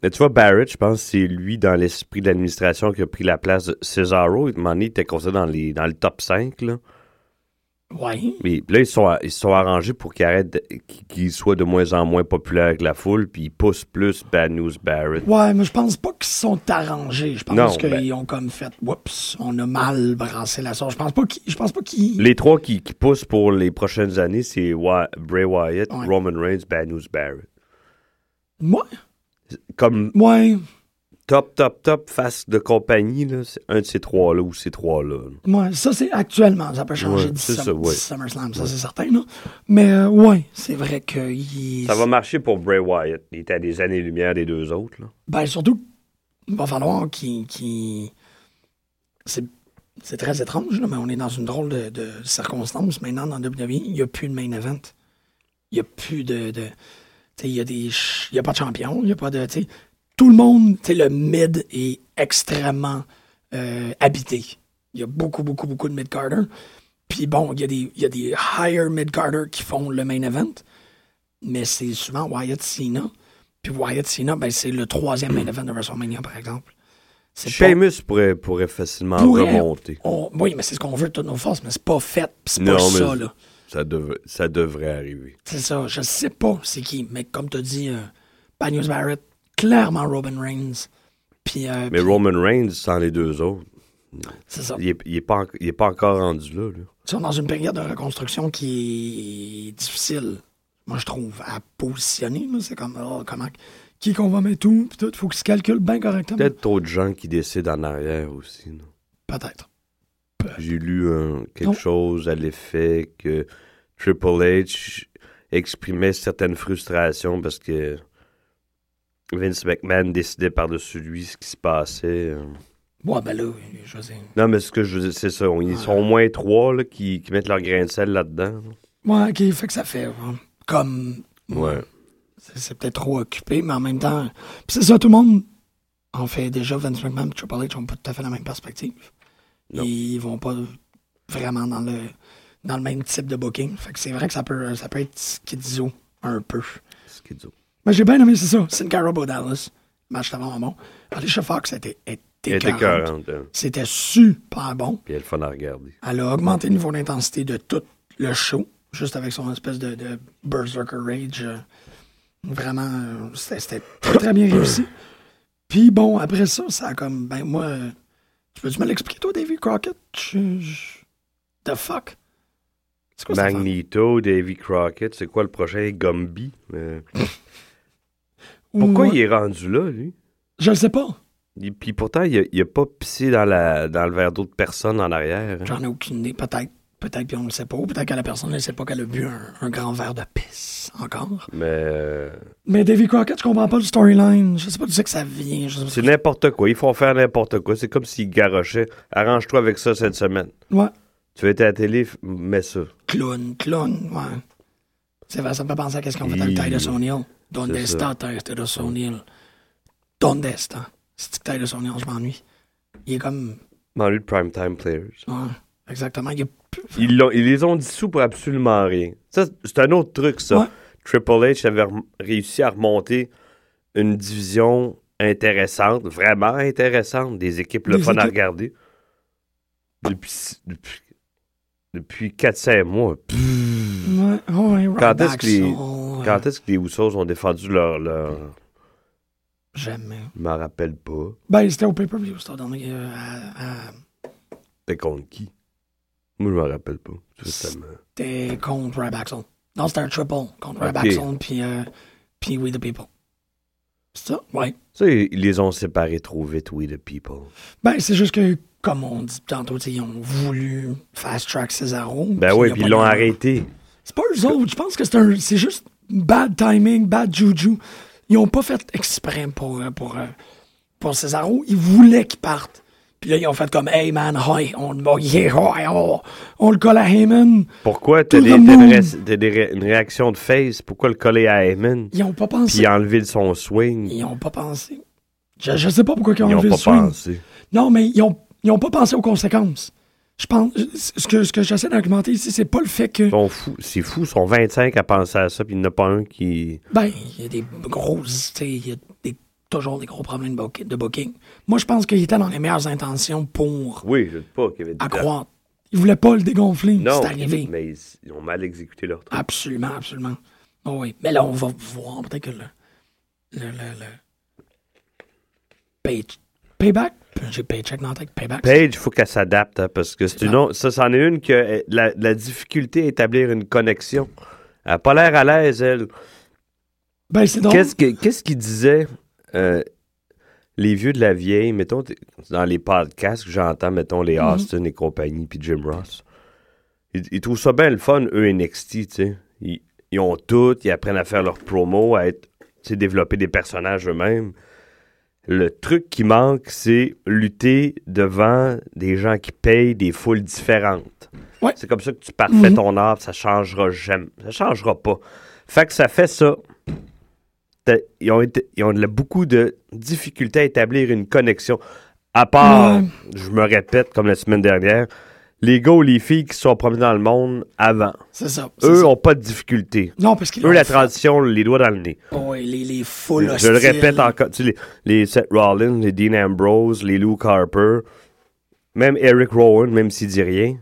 Mais tu vois, Barrett, je pense que c'est lui, dans l'esprit de l'administration, qui a pris la place de Cesaro. Il était considéré dans, les, dans le top 5, là. Ouais. Mais là, ils sont, ils sont arrangés pour qu'il arrête, de- moins en moins populaire avec la foule, puis il pousse plus Bad News Barrett. Ouais, mais je pense pas qu'ils sont arrangés. Je pense qu'ils ben- ont comme fait, oups, on a mal brassé la sauce. Je pense pas qu'ils, pense pas qu'ils. Les trois qui, qui poussent pour les prochaines années, c'est Bray Wyatt, Ouais. Roman Reigns, Bad News Barrett. Ouais, Comme ouais, top, top, top face de compagnie, là, c'est un de ces trois-là ou ces trois-là. là. ouais. Ça, c'est actuellement. Ça peut changer Ouais, d'ici Sum- ouais. SummerSlam, ça, c'est certain, là. Mais, euh, ouais, c'est vrai que. il- Ça va marcher pour Bray Wyatt. Il était à des années-lumière des deux autres. Là. Ben, surtout, il va falloir qu'il. qu'il- C'est. C'est très étrange, là, mais on est dans une drôle de, de circonstance maintenant dans WWE. Il n'y a plus de main event. Il n'y a plus de. de il y a des. ch- Il n'y a pas de champion. Il n'y a pas de. Tout le monde, tu sais, le mid est extrêmement euh, habité. Il y a beaucoup, beaucoup, beaucoup de mid-carder. Puis bon, il y, a des, il y a des higher mid-carder qui font le main event. Mais c'est souvent Wyatt Cena. Puis Wyatt Cena, ben, c'est le troisième main event de WrestleMania, par exemple. C'est pas- Sheamus pourrait, pourrait facilement Pourrait. remonter. on- oui, mais c'est ce qu'on veut de toutes nos forces, mais c'est pas fait. C'est pas ça, là. Ça, dev- ça devrait arriver. C'est ça. Je sais pas c'est qui, mais comme tu dit, euh, Barrett, clairement Robin Reigns. Puis, euh, Mais puis- Roman Reigns, sans les deux autres, c'est ça. il est, il est pas, en- il est pas encore rendu là. là. Ils sont dans une période de reconstruction qui est difficile, moi, je trouve, à positionner. C'est comme, oh, comment, qui qu'on va mettre où, puis tout. Faut qu'ils se calculent bien correctement. Peut-être trop de gens qui décident en arrière aussi. Peut-être. J'ai lu quelque Non. chose à l'effet que Triple H exprimait certaines frustrations parce que Vince McMahon décidait par-dessus lui ce qui se passait. euh. Ouais, ben là, je veux dire. Non, mais ce que je veux dire, c'est ça. Ils sont au moins trois là, qui, qui mettent leur grain de sel là-dedans. Ouais, ok, fait que ça fait. ouais, Comme. Ouais. C'est peut-être trop occupé, mais en même temps. Puis c'est ça, tout le monde. En fait, déjà, Vince McMahon et Triple H n'ont pas tout à fait la même perspective. Non. Ils vont pas vraiment dans le dans le même type de booking. Fait que c'est vrai que ça peut, ça peut être schizo un peu. Disent. Mais j'ai bien aimé, c'est ça. Sin Cara Dallas. Match était vraiment bon. Alicia Fox était, était Elle était écœurante. 40. hein. C'était super bon. Puis elle fun à regarder. Elle a augmenté le niveau d'intensité de tout le show, juste avec son espèce de, de Berserker Rage. euh, Vraiment, euh, c'était très, très bien réussi. Puis bon, après ça, ça a comme, ben moi, euh, tu peux-tu me l'expliquer, toi, Davy Crockett? Je- je- The fuck? Quoi? Magneto, Davy Crockett, c'est quoi le prochain? Gumby? Euh, *laughs* pourquoi il est rendu là, lui? Je le sais pas. Il- Puis pourtant, il a, il a pas pissé dans, la, dans le verre d'eau de personne en arrière. hein? J'en ai aucune idée, peut-être. Peut-être qu'on ne le sait pas. ou Peut-être que la personne ne sait pas qu'elle a bu un, un grand verre de pisse encore. Mais euh, Mais Davy Crockett, je comprends pas le storyline. Je sais pas d'où c'est que ça vient. Je sais pas c'est n'importe quoi. Ils font faire n'importe quoi. C'est comme s'ils garochaient. Arrange-toi avec ça cette semaine. Ouais. Tu veux être à la télé, f- mets ça. Clown, clown, ouais. C'est vrai, ça me fait penser à qu'est-ce qu'on fait avec Il- Titus O'Neill. Donde C'est ça. está Titus O'Neill? Donde está? C'est que Titus O'Neill, je m'ennuie. Il est comme... Dans le Primetime Players. Ouais, exactement. Il est. Ils, ils les ont dissous pour absolument rien. Ça, c'est un autre truc, ça. Ouais. Triple H avait réussi à remonter une division intéressante, vraiment intéressante, des équipes le Des fun à équipes- regarder. Depuis, depuis, depuis 4-5 mois. Pff, Ouais, ouais, Quand est-ce que les- Quand est-ce que les Usos ont défendu leur... leur... Jamais. Je m'en rappelle pas. Ben, c'était au pay-per-view, c'était donné euh, à... à- C'était contre qui? Moi, je m'en rappelle pas. C'était contre Soul. Non, c'était un triple contre Ok. Ryback Soul puis euh, puis We The People. C'est ça? Ouais. Ça, ils les ont séparés trop vite, We the People. Ben, c'est juste que, comme on dit tantôt, ils ont voulu fast-track Cesaro. Ben oui, puis ils l'ont arrêté. C'est pas eux autres. Je pense que c'est un, c'est juste bad timing, bad juju. Ils ont pas fait exprès pour, euh, pour, euh, pour Cesaro. Ils voulaient qu'il parte. Puis là, ils ont fait comme, hey man, hi, on, oh, yeah, hi, oh, on le colle à Heyman. Pourquoi t'as des, des ré- une réaction de face? Pourquoi le coller à Heyman? Ils ont pas pensé. Puis enlever son swing? Ils ont pas pensé. Je, je sais pas pourquoi ils ont Ils ont enlevé pas le swing. pensé. Non, mais ils ont, ils ont pas pensé aux conséquences. Je pense, ce que, ce que j'essaie d'argumenter ici, c'est pas le fait que, Ils. C'est fou, ils sont 25 à penser à ça, puis il n'y en a pas un qui... ben, il y a des grosses, tu sais, il y a des- toujours des gros problèmes de booking. Moi, je pense qu'il était dans les meilleures intentions pour Oui, je ne pas qu'il y avait des... accroître. Il voulait pas le dégonfler. Non, C'est arrivé. mais ils, ils ont mal exécuté leur truc. Absolument, absolument. Oh oui. Mais là, on va voir peut-être que le. Le. Le. le pay, payback. J'ai paycheck dans la tête. Payback. Paige, il faut qu'elle s'adapte, hein, parce que c'est une autre- ça, c'en est une que la, la difficulté à établir une connexion. Elle n'a pas l'air à l'aise, elle. Ben, c'est drôle. Qu'est-ce que- qu'est-ce qu'ils disaient euh, les vieux de la vieille, mettons, dans les podcasts que j'entends, mettons, les Mhm. Austin et compagnie, puis Jim Ross. Ils, ils trouvent ça bien le fun, eux, NXT, tu sais. Ils, ils ont tout, ils apprennent à faire leur promo, à être, tu sais, développer des personnages eux-mêmes. Le truc qui manque, c'est lutter devant des gens qui payent des foules différentes. Ouais. C'est comme ça que tu parfais ton art, ça changera jamais. Ça changera pas. Fait que ça fait ça. Ils ont, été- ils ont de- beaucoup de difficultés à établir une connexion. À part, Ouais. je me répète comme la semaine dernière, les gars ou les filles qui sont promenés dans le monde avant. C'est ça. Eux ça. ont pas de difficultés. Non, parce qu'ils Eux, la fait. transition, les doigts dans le nez. Oh, oui, les, les foules Je le répète encore. Tu sais, les, les Seth Rollins, les Dean Ambrose, les Luke Harper, même Eric Rowan, même s'il dit rien.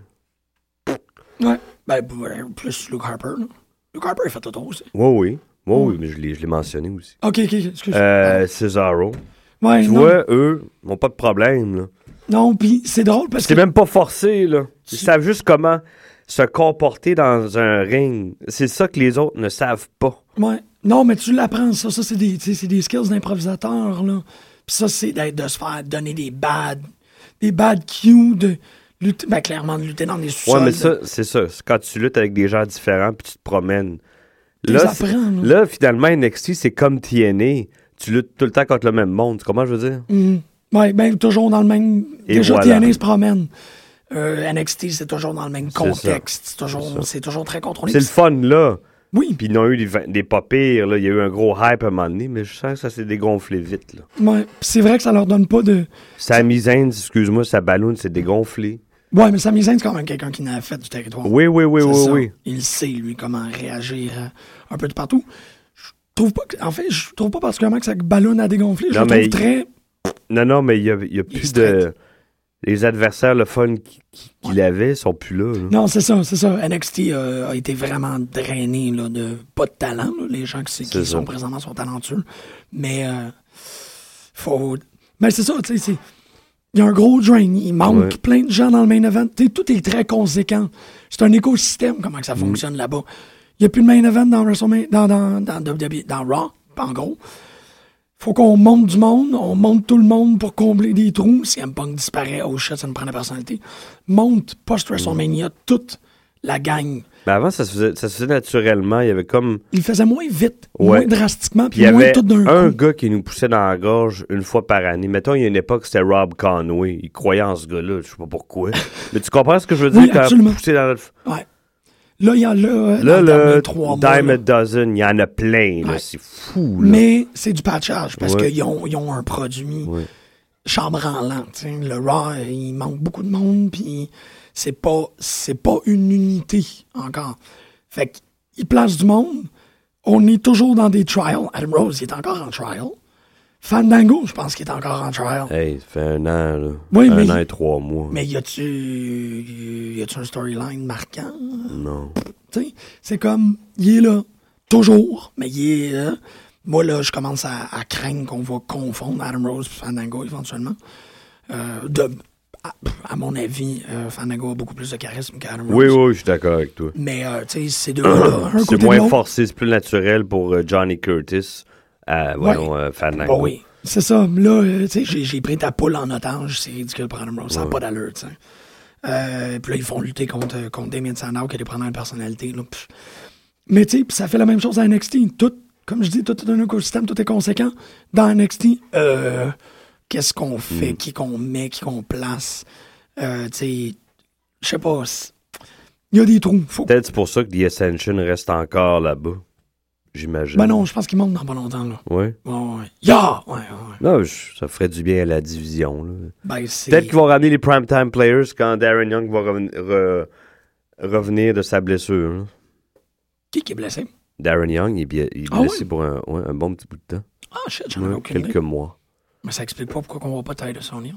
Ouais. Ben, ouais, plus Luke Harper. là. Luke Harper, il fait tout aussi. Oui, oui. Oui, oui, mais je l'ai je l'ai mentionné aussi. Ok, ok, excuse. Euh, Cesaro. ouais, Tu non, vois, eux, n'ont pas de problème. Là. Non, puis c'est drôle parce que. C'est même pas forcé. Là. Ils Tu- savent juste comment se comporter dans un ring. C'est ça que les autres ne savent pas. Ouais. Non, mais tu l'apprends, ça. Ça, c'est des, tu des skills d'improvisateur, là. Puis ça, c'est de se faire donner des bad, des bad cues, de lutter, ben, clairement, de lutter dans des Ouais, sous-sols. mais ça, c'est ça. C'est quand tu luttes avec des gens différents puis tu te promènes. Tu Là, là. là, finalement, NXT, c'est comme TNA. Tu luttes tout le temps contre le même monde. Comment je veux dire? Mhm. Ouais, ben, toujours dans le même. Et Déjà, voilà. TNA se promène. Euh, NXT, c'est toujours dans le même contexte. C'est toujours, très contrôlé. C'est le fun, là. Oui, Puis ils ont eu des, des pas pires, là. Il y a eu un gros hype à un moment donné, mais je sens que ça s'est dégonflé vite, là. ouais. C'est vrai que ça leur donne pas de. Sami Zayn, excuse-moi, sa ballonne s'est dégonflée. Ouais, mais Sami Zayn, c'est quand même quelqu'un qui n'a fait du territoire. Oui, oui, oui, oui, ça. oui. Il sait, lui, comment réagir euh, un peu de partout. Je trouve pas que- en fait, je trouve pas particulièrement que ça ballonne à dégonfler. Je le trouve très. Non, non, mais il y a, y plus de... Les adversaires, le fun qui- qui- qu'il avait, sont plus là, là. Non, c'est ça, c'est ça. NXT euh, a été vraiment drainé là, de pas de talent. là. Les gens qui, sont présentement sont talentueux. Mais euh, faut. Mais c'est ça, tu sais. Il y a un gros drain. Il manque Ouais. plein de gens dans le main event. Tout est très conséquent. C'est un écosystème, comment que ça Mm. fonctionne là-bas. Il n'y a plus de main event dans WrestleMania, dans, dans, dans, WWE, dans Raw, en gros. Faut qu'on monte du monde, on monte tout le monde pour combler des trous. Si Punk disparaît, oh shit, ça nous prend la personnalité. Monte post-WrestleMania, tout la gang. Mais avant, ça se, faisait, ça se faisait naturellement. Il y avait comme. Il faisait moins vite, Ouais. moins drastiquement, Puis il y moins avait tout d'un un coup. gars qui nous poussait dans la gorge une fois par année. Mettons, il y a une époque, c'était Rob Conway. Il croyait en ce gars-là. Je sais pas pourquoi. *laughs* Mais tu comprends ce que je veux dire Oui, quand pousser dans le. Ouais. Là, il y en a euh, Là, les derniers le trois. Dime là. a Dozen, il y en a plein. là. Ouais. C'est fou. Là. Mais c'est du patchage parce Ouais. qu'ils ont, ils ont un produit Ouais. chambranlant. tu sais. Le Raw, il manque beaucoup de monde, puis c'est pas, c'est pas une unité encore. Fait qu'ils placent du monde. On est toujours dans des trials. Adam Rose, il est encore en trial. Fandango, je pense qu'il est encore en trial. Hey, ça fait un an, là. Oui, un mais- an et trois mois. Mais y a-tu, y a-tu un storyline marquant? Non. Tu sais, c'est comme, il est là, toujours, mais il est là. Moi, là, je commence à, à craindre qu'on va confondre Adam Rose et Fandango éventuellement. Euh, de, à, à mon avis, euh, Fandango a beaucoup plus de charisme qu'Adam Rose. Oui, oui, je suis d'accord avec toi. Mais, euh, tu sais, ces deux-là, C'est *coughs* moins forcé, c'est plus naturel pour Johnny Curtis. Voyons, euh, Fandango. Bon, oui, c'est ça. Là, euh, tu sais, j'ai, pris ta poule en otage. C'est ridicule Adam Rose. Ça n'a Ouais. pas d'allure, tu sais. Euh, puis là, ils font lutter contre, contre Damien Sandow qui des problèmes de personnalité. Là. Mais tu sais, ça fait la même chose à NXT. Tout, comme je dis, tout est un écosystème, tout est conséquent. Dans NXT, euh, qu'est-ce qu'on fait, qui qu'on met, qui qu'on place? Euh, tu sais, je sais pas. Il y a des trous. Faut... Peut-être c'est pour ça que The Ascension reste encore là-bas. J'imagine. Ben non, je pense qu'ils montent dans pas longtemps. Là. Ouais. Ouais, ouais. Ya! Ouais, ouais. Non, je- ça ferait du bien à la division. là. Ben, c'est... Peut-être qu'ils vont ramener les primetime players quand Darren Young va reven- re- revenir de sa blessure. là. Qui qui est blessé? Darren Young, il est, il est Ah blessé ouais? pour un, ouais, un bon petit bout de temps. Ah, shit, j'en ai Ouais, aucune idée. quelques mois. Mais ça explique pas pourquoi on voit pas Tyler Sonia.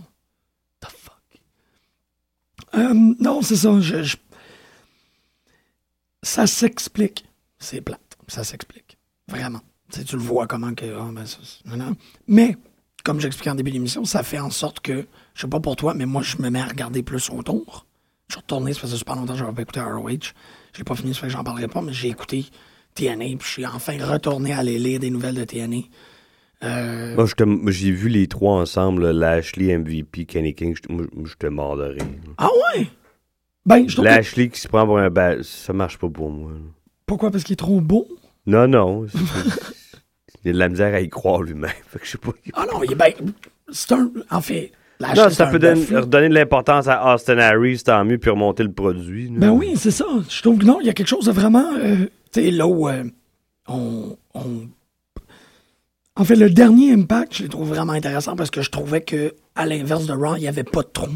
The fuck? Euh, non, c'est ça. je- je- Ça s'explique. C'est plate. Ça s'explique. Vraiment. Tu le vois comment que. ah, ben, ça, c'est- non, non. Mais, comme j'expliquais en début d'émission, ça fait en sorte que, je sais pas pour toi, mais moi, je me mets à regarder plus autour. Je suis retourné, ça faisait super longtemps que j'avais pas écouté ROH. Je l'ai pas fini, ça fait que j'en parlerai pas, mais j'ai écouté TNA, puis je suis enfin retourné à aller lire des nouvelles de TNA. Euh, Moi, j'ai vu les trois ensemble, Lashley, MVP, Kenny King. mort de rire. Ah ouais? Ben, je que- Lashley qui se prend pour un bal, ça marche pas pour moi. Pourquoi? Parce qu'il est trop beau? Non, non. Il a de la misère à y croire lui-même. Fait que je sais pas. Ah non, il est ben, c'est un... En fait, la Non, ça peut donner, redonner de l'importance à Austin Harris, tant mieux, puis remonter le produit. là. Ben oui, c'est ça. Je trouve que non, il y a quelque chose de vraiment... euh, tu sais, là où euh, on, on- En fait, le dernier Impact, je le trouve vraiment intéressant parce que je trouvais que à l'inverse de Raw, il n'y avait pas de trou.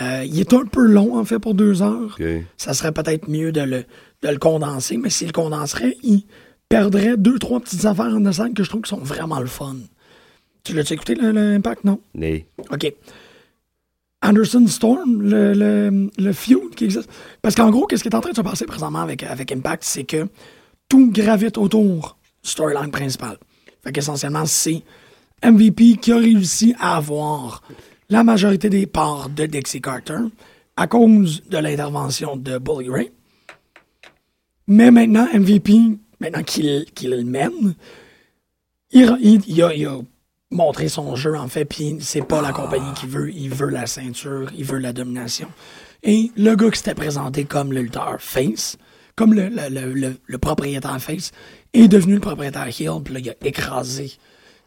Euh, il est un peu long, en fait, pour deux heures. Ça serait peut-être mieux de le, de le condenser, mais s'il le condenserait, il perdrait deux, trois petites affaires en scène que je trouve qui sont vraiment le fun. Tu l'as-tu écouté, le- l'Impact, non? Mais OK. Anderson Storm, le, le, le feud qui existe. Parce qu'en gros, qu'est-ce qui est en train de se passer présentement avec, avec Impact, c'est que tout gravite autour du storyline principal. Fait qu'essentiellement, c'est MVP qui a réussi à avoir la majorité des parts de Dixie Carter à cause de l'intervention de Bully Ray. Mais maintenant, MVP, maintenant qu'il le mène, il, a, il a montré son jeu, en fait, puis c'est pas la compagnie qui veut, il veut la ceinture, il veut la domination. Et le gars qui s'était présenté comme le lutteur face, comme le, le, le, le- le propriétaire face, est devenu le propriétaire heel, puis là, il a écrasé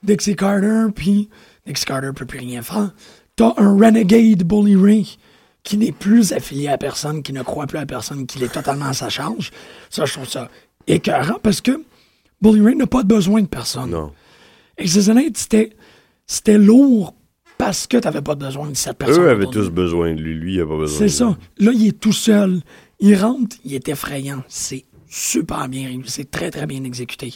Dixie Carter, puis Dixie Carter peut plus rien faire. T'as un renegade Bully Ray qui n'est plus affilié à personne, qui ne croit plus à personne, qui est totalement à sa charge. Ça, je trouve ça écœurant parce que Bully Ray n'a pas besoin de personne. non. Exosanate, c'était, c'était lourd parce que tu n'avais pas besoin de cette personne. Eux avaient tous besoin de lui. Lui, il a pas besoin C'est ça. Là, il est tout seul. Il rentre, il est effrayant. C'est super bien réussi. C'est très, très bien exécuté.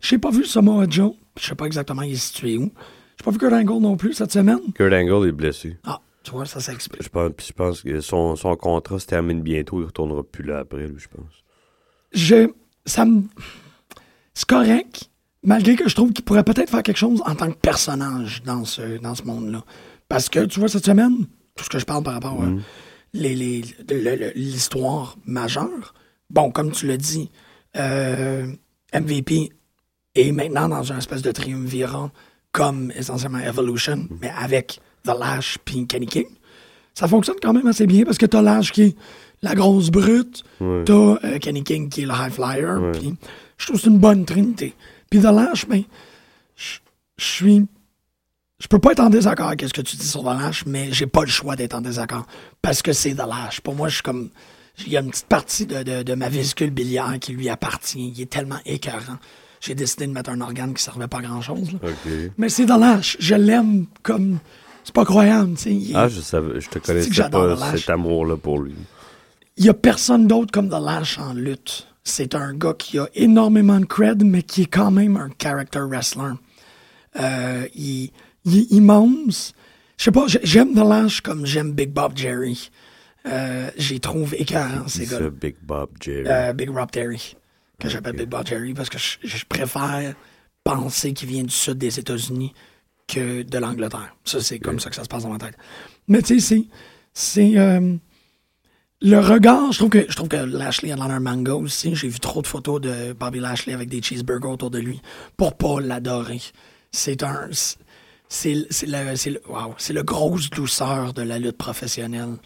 J'ai pas vu Samoa Joe. Je sais pas exactement il est situé où. J'ai pas vu Kurt Angle non plus cette semaine. Kurt Angle est blessé. Ah, tu vois, ça s'explique. Je pense, je pense que son, son contrat se termine bientôt. Il retournera plus là après, lui, je pense. Je, ça me, c'est correct, malgré que je trouve qu'il pourrait peut-être faire quelque chose en tant que personnage dans ce, dans ce monde-là. Parce que, tu vois, cette semaine, tout ce que je parle par rapport à les- les- le- le- l'histoire majeure, bon, comme tu l'as dit, euh, MVP est maintenant dans un espèce de triumvirat comme essentiellement Evolution, mais avec The Lash puis Kenny King. Ça fonctionne quand même assez bien parce que t'as Lash qui est la grosse brute, Ouais. t'as euh, Kenny King qui est le high flyer, puis je trouve que c'est une bonne trinité. Puis The Lash, ben, je suis... Je peux pas être en désaccord avec ce que tu dis sur The Lash, mais j'ai pas le choix d'être en désaccord, parce que c'est The Lash. Pour moi, je suis comme... Il y a une petite partie de, de, de ma vésicule biliaire qui lui appartient. Il est tellement écœurant. J'ai décidé de mettre un organe qui servait pas à grand-chose. Mais c'est The Lash. Je l'aime comme... C'est pas croyable, tu sais. Ah, je savais, je te connaissais pas cet amour-là pour lui. Il y a personne d'autre comme The Lash en lutte. C'est un gars qui a énormément de cred, mais qui est quand même un character wrestler. Euh, il, il est immense. Je sais pas, j'ai- j'aime The Lash comme j'aime Big Bob Jerry. Euh, J'y trouve écœurant, ces C'est gars ça, Big Bob Jerry? euh, Big Rob Terry, que j'appelle Big Bob Jerry, parce que je, je préfère penser qu'il vient du sud des États-Unis que de l'Angleterre. Ça, c'est comme ça que ça se passe dans ma tête. Mais tu sais, c'est. Euh, le regard, je trouve que je trouve que Lashley a l'air d'un mango aussi. J'ai vu trop de photos de Bobby Lashley avec des cheeseburgers autour de lui pour pas l'adorer. C'est un. C'est le, c'est le, wow, c'est le grosse douceur de la lutte professionnelle.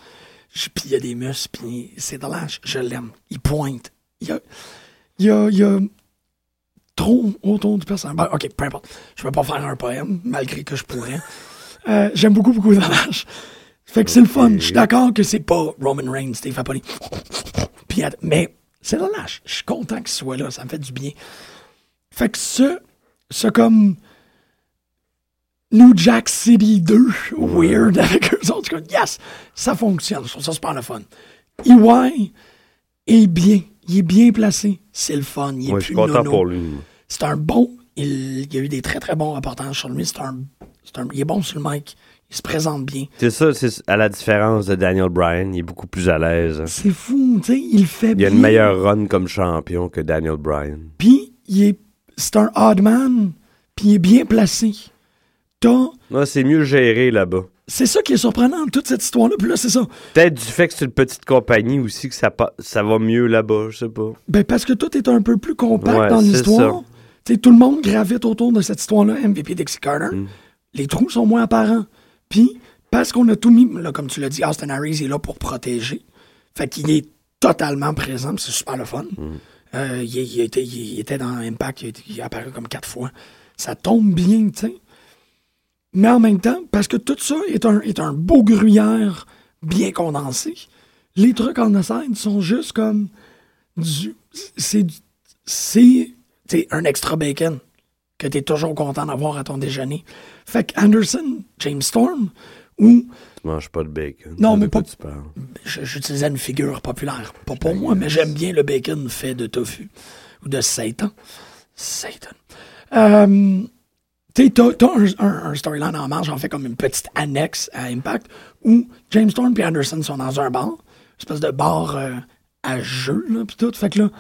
Puis il y a des muscles, puis c'est de l'âge. Je l'aime. Il pointe. Il y a, il y a, il y a trop autour du personnage. Ben, ok, peu importe. Je vais pas faire un poème, malgré que je pourrais. Euh, J'aime beaucoup, beaucoup Dalash. Fait que c'est le fun. Je suis d'accord que c'est pas Roman Reigns, Steve Apolli. Mais c'est Dalash. Je suis content qu'il soit là. Ça me fait du bien. Fait que ce, ce comme New Jack City 2, weird avec eux autres, yes, ça fonctionne. Je trouve ça super le fun. EY est bien. Il est bien placé. C'est le fun. Il est je plus suis content nono. pour lui. C'est un bon. Il, il y a eu des très très bons reportages sur lui. C'est un, un- il est bon sur le mic. Il se présente bien. C'est ça, c'est à la différence de Daniel Bryan, il est beaucoup plus à l'aise. hein. C'est fou, tu sais, il fait Il bien. a une meilleure run comme champion que Daniel Bryan. Puis, il est, c'est un odd man, puis il est bien placé. T'as- Non, c'est mieux géré là-bas. C'est ça qui est surprenant, toute cette histoire-là. Puis là, c'est ça. Peut-être du fait que c'est une petite compagnie aussi que ça, ça va mieux là-bas, je sais pas. Ben, parce que tout est un peu plus compact Ouais, dans l'histoire. tout le monde gravite autour de cette histoire-là, MVP Dixie Carter. Mm. Les trous sont moins apparents. Puis, parce qu'on a tout mis, là, comme tu l'as dit, Austin Harris est là pour protéger. Fait qu'il est totalement présent, c'est super le fun. Mm. Euh, il, il était, il était dans Impact, il, il est apparu comme quatre fois. Ça tombe bien, tu sais. Mais en même temps, parce que tout ça est un, est un beau gruyère bien condensé, les trucs en scène sont juste comme du. C'est. C'est. un extra bacon que tu es toujours content d'avoir à ton déjeuner. Fait que Anderson, James Storm, ou. Tu manges pas de bacon. Non, mais pas- J'utilisais une figure populaire. Pas pour moi, mais j'aime bien le bacon fait de tofu. Ou de Satan. Satan. Euh, t'as un, un- un storyline en marge, en fait, comme une petite annexe à Impact, où James Storm et Anderson sont dans un bar, une espèce de bar euh, à jeu, là, pis tout. Fait que là,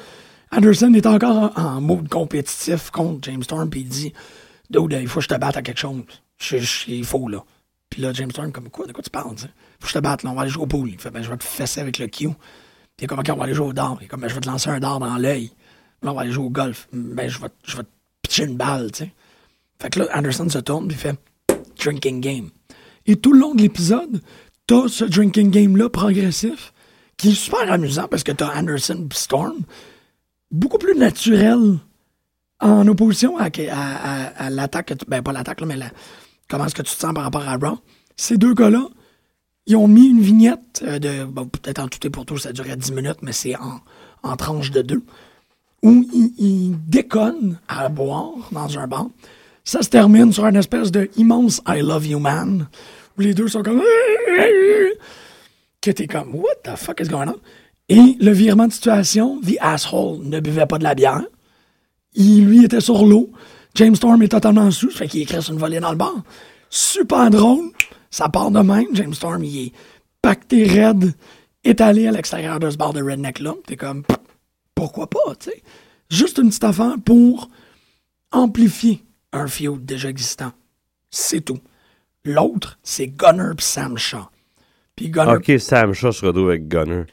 Anderson est encore en, mode compétitif contre James Storm, puis il dit Dude, il faut que je te batte à quelque chose. Je- il faut, là. Puis là, James Storm, comme quoi, de quoi tu parles, tu sais? Faut que je te batte, là, on va aller jouer au pool. Il fait, ben, je vais te fesser avec le Q. Puis comme, ok, on va aller jouer au dard. Il comme, ben, je vais te lancer un dard dans l'œil. Là, on va aller jouer au golf. Ben, je vais, je vais te pitcher une balle, tu sais. Fait que là, Anderson se tourne, il fait drinking game. Et tout le long de l'épisode, t'as ce drinking game-là progressif qui est super amusant parce que t'as Anderson Storm beaucoup plus naturel en opposition à, à- l'attaque, ben pas l'attaque, mais comment est-ce que tu te sens par rapport à Raw. Ces deux gars-là, ils ont mis une vignette euh, de, bon, peut-être en tout et pour tout, ça durait 10 minutes, mais c'est en, en tranche de deux, où ils, ils déconnent à boire dans un bar. Ça se termine sur une espèce de immense I love you man, où les deux sont comme que t'es comme what the fuck is going on? Et le virement de situation, the asshole ne buvait pas de la bière. Il, lui, était sur l'eau. James Storm est totalement sous, fait qu'il écrit une volée dans le bar. Super drôle. Ça part de même. James Storm, il est pacté raide, étalé à l'extérieur de ce bar de redneck-là. T'es comme, pourquoi pas, tu sais? Juste une petite affaire pour amplifier un feud déjà existant. C'est tout. L'autre, c'est Gunner pis Sam Shaw. Puis Gunner, Ok, Sam Shaw se retrouve avec Gunner.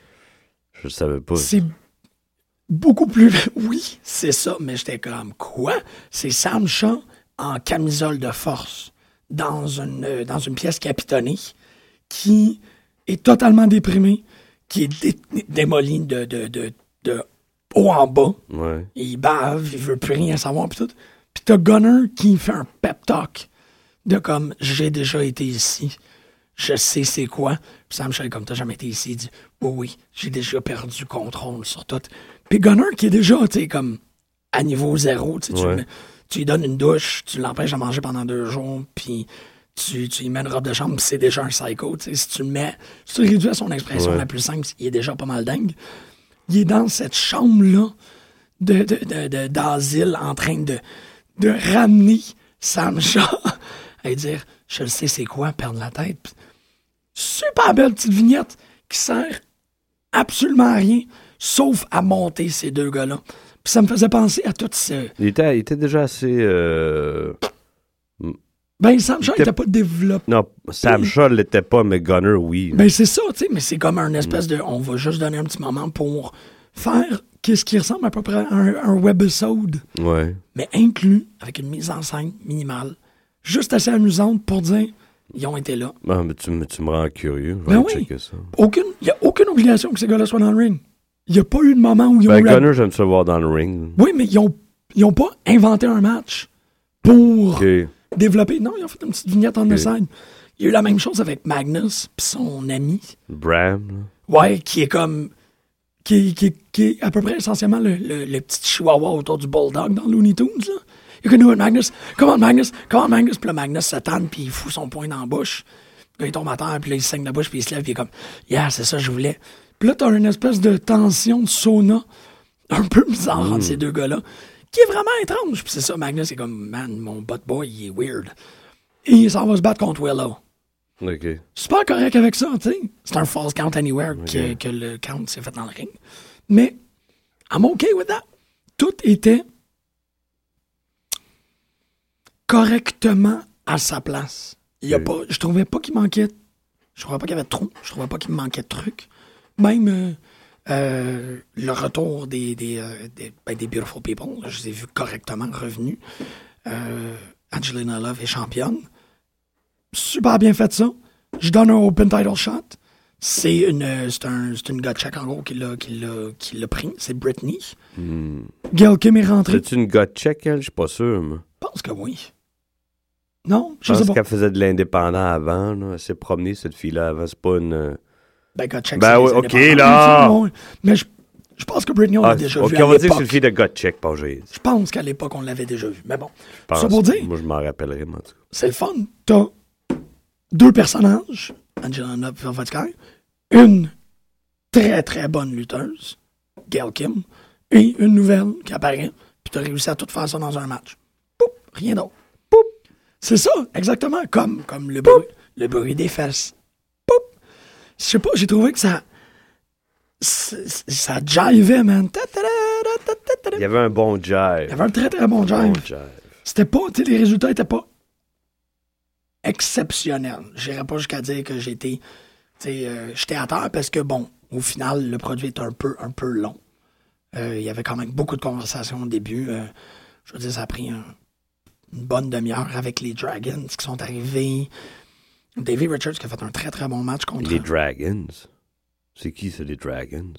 Je savais pas. c'est beaucoup plus. *laughs* Oui, c'est ça, mais j'étais comme quoi? C'est Sam Shaw en camisole de force dans une, euh, dans une pièce capitonnée qui est totalement déprimé, qui est dé- démoli de, de, de, de haut en bas. Ouais. Il bave, il veut plus rien savoir, pis tout. Puis t'as Gunner qui fait un pep talk de comme j'ai déjà été ici, je sais c'est quoi. Puis Sam Shea, comme t'as jamais été ici, il dit oui, oui, j'ai déjà perdu contrôle sur tout. Puis Gunner qui est déjà, tu sais, comme à niveau zéro, tu sais, tu lui donnes une douche, tu l'empêches de manger pendant deux jours, puis tu, tu lui mets une robe de chambre, c'est déjà un psycho. tu sais. Si tu le mets, si tu réduis à son expression Ouais. la plus simple, il est déjà pas mal dingue. Il est dans cette chambre-là de, de, de- de- d'asile en train de, de ramener Sam Shaw à dire Je le sais, c'est quoi perdre la tête. Puis, super belle petite vignette qui sert absolument à rien sauf à monter ces deux gars-là. Puis ça me faisait penser à tout ce. Il était, il était déjà assez. euh, Ben, Sam Shaw était- n'était pas développé. Non, Sam Shaw l'était pas, mais Gunner, oui. Ben, c'est ça, tu sais, mais c'est comme un espèce de. On va juste donner un petit moment pour faire qu'est-ce qui ressemble à peu près à un, un webisode. Ouais. mais inclus avec une mise en scène minimale, juste assez amusante pour dire ils ont été là. Ah, mais tu, me- tu me rends curieux. Je vais Ben oui. checker ça. Aucune, il n'y a aucune obligation que ces gars-là soient dans le ring. Il n'y a pas eu de moment où ils ont Ben, eu la- Gunner, j'aime ça voir dans le ring. Oui, mais ils ont, ils ont pas inventé un match pour développer. Non, ils ont fait une petite vignette en Ok. scène. Il y a eu la même chose avec Magnus puis son ami. Bram, là. Ouais, qui est comme. Qui, qui, qui est à peu près essentiellement le, le, le petit chihuahua autour du bulldog dans Looney Tunes, là. You can do it, Magnus. Come on, Magnus. Come on, Magnus. Puis là, Magnus tanne, puis il fout son poing dans la bouche. Puis là, il tombe à terre, puis là, il saigne la bouche, puis il se lève, puis il est comme, yeah, c'est ça que je voulais. Puis là, t'as une espèce de tension de sauna *laughs* un peu bizarre entre ces deux gars-là, qui est vraiment étrange. Puis c'est ça, Magnus est comme, man, mon butt boy, il est weird. Et il s'en va se battre contre Willow. Ok. Super correct avec ça, tu sais. C'est un false count anywhere que, que le count s'est fait dans le ring. Mais, I'm okay with that. Tout était correctement à sa place. Il y a pas, je trouvais pas qu'il manquait. Je trouvais pas qu'il y avait trop. Je trouvais pas qu'il me manquait de trucs. Même euh, euh, le retour des, des, euh, des, ben, des Beautiful People, je les ai vus correctement revenus. Angelina Love est championne super bien fait ça. Je donne un open title shot. C'est une, euh, c'est un, c'est une check en gros qui l'a, qui l'a, qui l'a pris. C'est Britney. Gail Kim est rentrée. C'est une check, elle? Je suis pas sûr, moi. Je pense que oui. Non, Je je sais pense pas. qu'elle faisait de l'indépendant avant, là. Elle s'est promenée, cette fille-là, avant. C'est pas une... euh, Ben, gars check, Ben oui, ok, là. Mais je, je pense que Britney, on l'a Ah, déjà ok, vu on va dire que c'est l'époque. une fille de pas Je pense qu'à l'époque, on l'avait déjà vu. Mais bon, pense. ça pour dire, Moi, je m'en rappellerai, moi, en tout cas. c'est le fun. T'as deux personnages, Angelina et Velvet Sky, une très très bonne lutteuse, Gail Kim, et une nouvelle qui apparaît, puis t'as réussi à tout faire ça dans un match. Poup, rien d'autre. Poup. C'est ça, exactement, comme, comme le, bruit, le bruit des fesses. Poup. Je sais pas, j'ai trouvé que ça. Ça jivait, man. Il y avait un bon jive. Il y avait un très très bon jive. Bon jive. C'était pas, tu sais, les résultats étaient pas exceptionnels. J'irais pas jusqu'à dire que j'étais, euh, j'étais à terre parce que bon, au final, le produit est un peu, un peu long. Euh, Il y avait quand même beaucoup de conversations au début. Euh, je veux dire, ça a pris un- une bonne demi-heure avec les Dragons qui sont arrivés. Davey Richards qui a fait un très très bon match contre. Les Dragons? C'est qui, ça, les Dragons?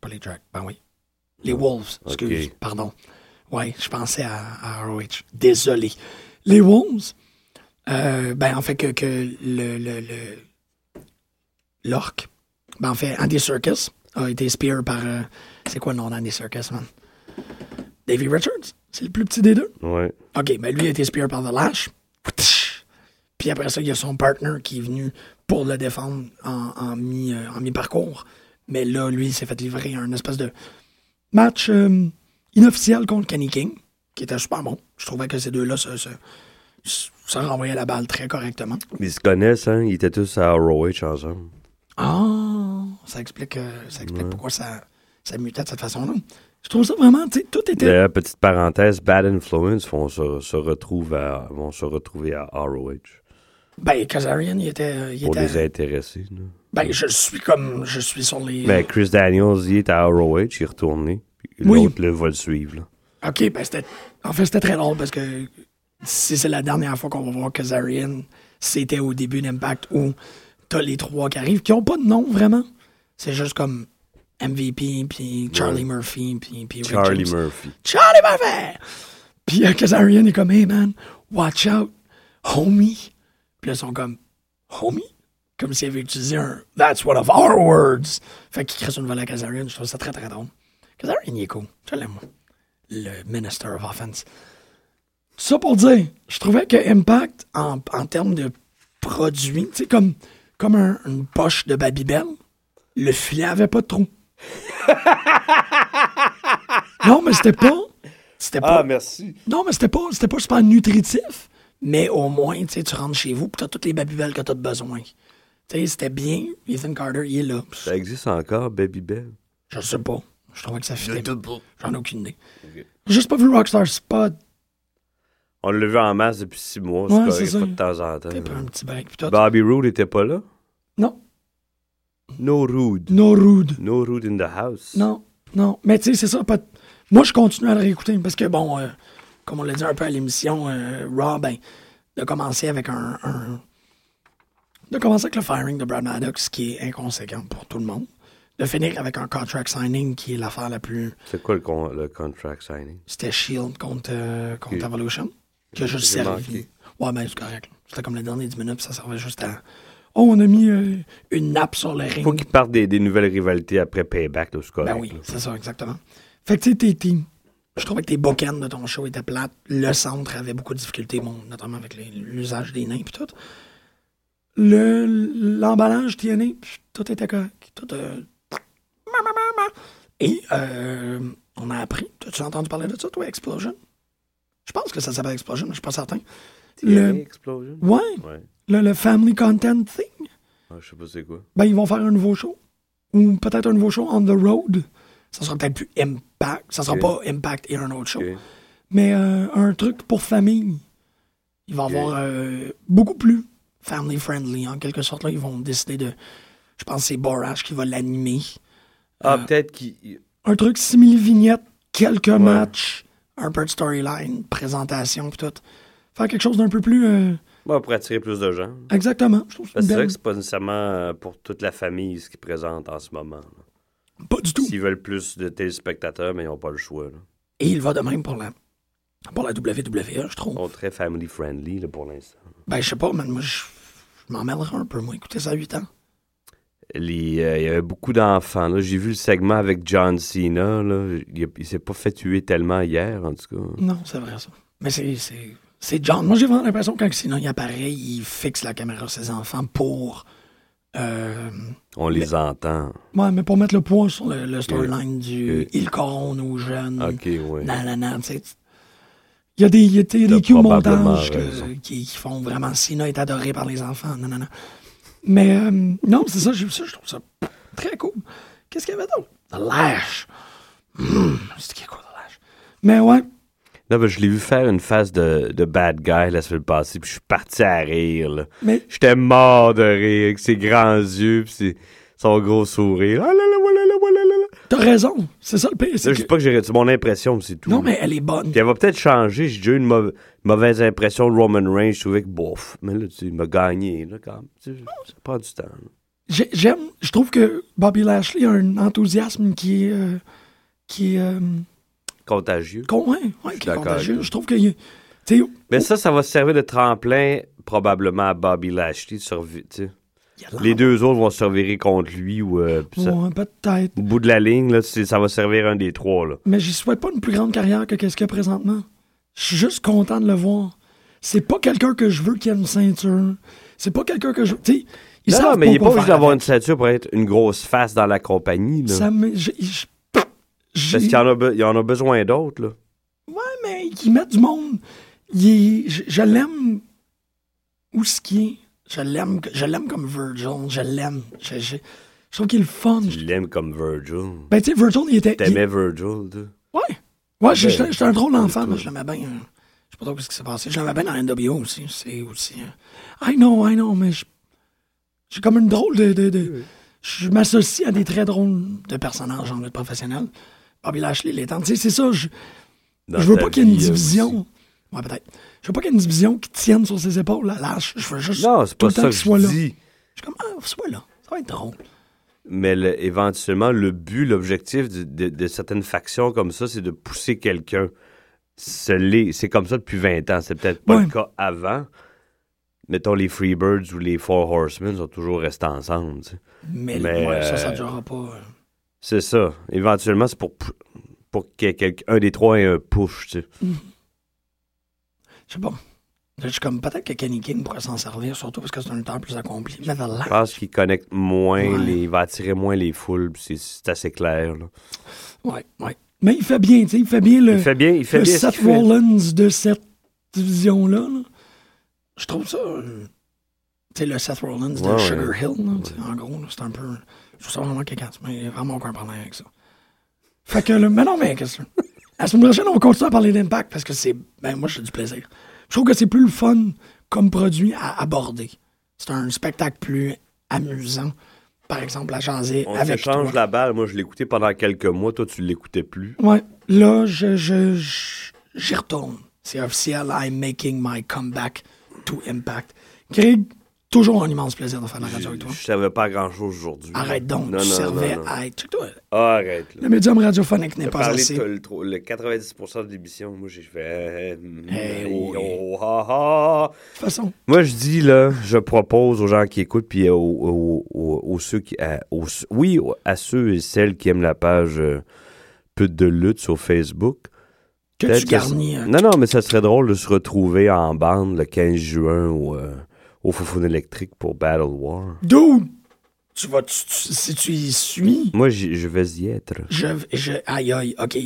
Pas les Dragons. Ben oui. Les Wolves, excuse, pardon. Ouais, je pensais à, à ROH. Désolé. Les Wolves, euh, ben en fait que, que le, le, le- l'orque, ben en fait Andy Serkis a été spear par, euh, c'est quoi le nom d'Andy Serkis, man? Davey Richards, c'est le plus petit des deux. Ouais. OK, ben lui a été spear par The Lash. Puis après ça, il y a son partner qui est venu pour le défendre en, en mi, euh, en mi-parcours. Mais là, lui, il s'est fait livrer un espèce de match euh, inofficiel contre Kenny King, qui était super bon. Je trouvais que ces deux-là se, se, renvoyaient la balle très correctement. Ils se connaissent, hein? Ils étaient tous à ROH ensemble. Ah, ça explique, euh, ça explique pourquoi ça, ça mutait de cette façon-là. Je trouve ça vraiment, tu sais, tout était... Petite parenthèse, Bad Influence vont se, se, retrouver à, vont se retrouver à ROH Ben, Kazarian, il était... Il pour était les intéresser. là. ben, je suis comme... Je suis sur les... Mais Chris Daniels, il est à ROH, il est retourné. puis Oui. L'autre le va le suivre. là. OK, ben c'était. En fait, c'était très drôle parce que si c'est la dernière fois qu'on va voir Kazarian, c'était au début d'Impact où t'as les trois qui arrivent, qui ont pas de nom vraiment. C'est juste comme MVP, puis Charlie Murphy, puis, Charlie James. Murphy. Charlie Murphy! Puis euh, Kazarian est comme, hey man, watch out, homie. Puis là, ils sont comme, homie? Comme s'il avait utilisé un That's one of our words. Fait qu'il crée une nouvelle à Kazarian. Je trouve ça très très drôle. Kazarian, il est cool. Je l'aime, moi. Le Minister of Offense. Tout ça pour dire, je trouvais que Impact, en, en termes de produit, tu sais, comme, comme un- une poche de Babybel, le filet avait pas de trou. *laughs* non, mais c'était pas. C'était pas. Ah, merci. Non, mais c'était pas, c'était pas super nutritif. Mais au moins, tu sais, tu rentres chez vous et t'as toutes les babybelles que t'as de besoin. Tu sais, c'était bien. Ethan Carter, il est là. Ça existe encore, Baby Bell? Je sais pas. Je trouvais que ça fitait. J'en ai aucune idée. J'ai juste pas vu Rockstar Spot. On l'a vu en masse depuis six mois, Ouais, c'est correct, pas de temps en temps. Pas un petit break tout. Bobby Roode était pas là? Non. No Rude. No rude. No Rude in the house. Non. Non. Mais tu sais, c'est ça. Pas... Moi, je continue à le réécouter parce que, bon, euh, comme on l'a dit un peu à l'émission, euh, Raw, ben, de commencer avec un, un- De commencer avec le firing de Brad Maddox, qui est inconséquent pour tout le monde. De finir avec un contract signing qui est l'affaire la plus. C'est quoi le, con- le contract signing? C'était Shield contre, euh, contre. Evolution. Qui a juste servi. Ouais, ben, c'est correct. C'était comme les derniers 10 minutes, ça servait juste à. Oh, on a mis euh, une nappe sur le ring. Faut qu'ils partent des, des nouvelles rivalités après Payback, là, c'est correct. Ben oui, c'est ça, exactement. Fait que, tu sais, je trouvais que tes bookends de ton show étaient plates. Le centre avait beaucoup de difficultés, bon, notamment avec l'usage des nains et tout. Le- L'emballage TNA, pff, tout était correct. Tout, euh, Et euh, on a appris. As-tu entendu parler de ça, toi, Explosion? Je pense que ça s'appelle Explosion, mais je suis pas certain. Le, Explosion? ouais, Ouais. le, le Family Content Thing. Ah, je sais pas c'est quoi. Ben, ils vont faire un nouveau show. Ou peut-être un nouveau show on the road. Ça sera peut-être plus Impact. Ça sera pas Impact et un autre show. Mais euh, un truc pour famille. Il va y Ok. avoir euh, beaucoup plus family friendly. En quelque sorte, là, ils vont décider de. Je pense que c'est Borash qui va l'animer. Ah, Euh, peut-être qu'il. Un truc simili-vignette, quelques matchs, un peu de storyline, présentation, puis tout. Faire quelque chose d'un peu plus. euh, Ouais, pour attirer plus de gens. exactement. Je trouve c'est c'est vrai belle- que c'est pas nécessairement euh, pour toute la famille ce qu'ils présentent en ce moment. là. Pas du tout. S'ils veulent plus de téléspectateurs, mais ils n'ont pas le choix. là. Et il va de même pour la, pour la WWE, je trouve. Ils sont très family friendly là, pour l'instant. Ben, je sais pas, mais moi, je, je m'en mêlerai un peu, moi. Écoutez ça à 8 ans. Les, euh, il y avait beaucoup d'enfants. J'ai vu le segment avec John Cena. Là. Il, il s'est pas fait tuer tellement hier, en tout cas. Non, c'est vrai, ça. Mais c'est, John. Moi, j'ai vraiment l'impression que quand sinon il apparaît, il fixe la caméra sur ses enfants pour. Euh, On les entend. ouais, mais pour mettre le poids sur le, le storyline du. Il corrompt nos jeunes. Ok, ouais. Non, non, non, tu sais. Il y a des, il y a des, T'as des cues au probablement montage que- qui, qui font vraiment Sina est adoré par les enfants. Non, non, non. Mais euh, non, c'est ça, j'ai vu ça, je trouve ça très cool. Qu'est-ce qu'il y avait d'autre? The Lash. Hmm, c'est qui est cool, The Lash. Mais ouais, Non, ben, je l'ai vu faire une phase de, de bad guy la semaine passée, puis je suis parti à rire. là. mais J'étais mort de rire avec ses grands yeux, puis ses- son gros sourire. Ah là là, voilà là, voilà là. là. T'as raison. C'est ça le pire. je que- sais pas que j'ai c'est mon impression, c'est tout. Non, mais elle est bonne. Puis elle va peut-être changer. J'ai déjà eu une mauva- mauvaise impression de Roman Reigns. Je trouvais que bof. Mais là, tu sais, il m'a gagné, là, quand Ça prend du temps. J'aime, je trouve que Bobby Lashley a un enthousiasme qui est. euh, qui est. euh, Contagieux. con- ouais, ouais, qui est d'accord contagieux. Je trouve que. Mais ça, ça va servir de tremplin probablement à Bobby Lashley. Sur, tu a Les deux autres vont se revirer contre lui ou euh, puis ça- Ouais, peut-être. au bout de la ligne, là, ça va servir un des trois. Là. Mais j'y souhaite pas une plus grande carrière que qu'est-ce qu'il y a présentement. Je suis juste content de le voir. C'est pas quelqu'un que je veux qui ait une ceinture. C'est pas quelqu'un que je veux. Tu sais, ils Non, mais il n'est pas obligé d'avoir une ceinture pour être une grosse face dans la compagnie. Là. Ça me. j'ai- Parce qu'il y en a, be- il y en a besoin d'autres. là. Ouais, mais qui met du monde. Il je je l'aime où ce qui est. Je l'aime, je l'aime comme Virgil. Je l'aime. Je, je- je trouve qu'il est le fun. Tu l'aimes comme Virgil. Ben, tu sais, Virgil, il était. il- T'aimais Virgil, toi? Ouais. Ouais, Ben, j'étais un drôle d'enfant, mais je l'aimais bien. Je sais pas trop ce qui s'est passé. Je l'aimais bien dans NWO aussi. C'est aussi. euh, I know, I know, mais je- j'ai comme une drôle de. de, de- je m'associe à des très drôles de personnages en lutte professionnelle. Bobby Lashley l'étant. Tu sais, c'est ça. Je, je veux pas qu'il y ait une euh, division. aussi. Ouais, peut-être. Je veux pas qu'il y ait une division qui tienne sur ses épaules, lâche. Je veux juste Non, c'est tout pas le temps ça que qu'il soit je là. dis. Je suis comme, ah, soit là, ça va être drôle. Mais le- éventuellement, le but, l'objectif de, de- de certaines factions comme ça, c'est de pousser quelqu'un. C'est comme ça depuis 20 ans. C'est peut-être pas Ouais. le cas avant. Mettons, les Freebirds ou les Four Horsemen sont toujours restés ensemble. tu sais. Mais, Mais, ouais, ça, ça euh, durera pas. euh. C'est ça. Éventuellement, c'est pour, pou- pour quelqu'un des trois ait un push. tu sais. Je sais pas. Je suis comme, peut-être que Kenny King pourrait s'en servir, surtout parce que c'est un lutteur plus accompli. Mais Je pense qu'il connecte moins, Ouais. les, il va attirer moins les foules. puis C'est assez clair. là. Ouais, ouais. Mais il fait bien, tu sais, il fait bien le, Il fait bien, il fait le bien ce Seth fait. Rollins de cette division-là. là. Je trouve ça. euh, tu sais, le Seth Rollins de Ouais, ouais. Sugar Hill, là, en gros, là, c'est un peu. Je trouve ça vraiment quelqu'un, mais il n'y a vraiment aucun problème avec ça. Fait que, le, mais non, mais qu'est-ce que. La semaine prochaine, on va continuer à parler d'impact parce que c'est. Ben, moi, j'ai du plaisir. Je trouve que c'est plus le fun comme produit à aborder. C'est un spectacle plus amusant. Par exemple, à jaser On avec toi. s'échange la balle. Moi, je l'écoutais pendant quelques mois. Toi, tu l'écoutais plus. Ouais, là, je, je, je- j'y retourne. C'est officiel. I'm making my comeback to Impact. Greg, toujours un immense plaisir de faire de la radio avec toi. Je savais pas grand-chose aujourd'hui. Arrête donc, Non, tu non, servais non, à être. Arrête. Là. Le médium radiophonique n'est pas assez. le, le 90% de l'émission. Moi, j'ai fait. euh, Eh oui. oh, ha, ha. De toute façon, Moi, je dis, là, je propose aux gens qui écoutent, puis aux, aux- aux- aux ceux qui. à- oui, à ceux et celles qui aiment la page euh, Pute de lutte sur Facebook. que tu garnis. euh, Non, non, mais ça serait drôle de se retrouver en bande le 15 juin au, euh, au Foufoune électrique pour Battle War. Dude, tu vas. tu- tu- si tu y suis, Moi, je vais y être. je. je aïe, aïe, OK.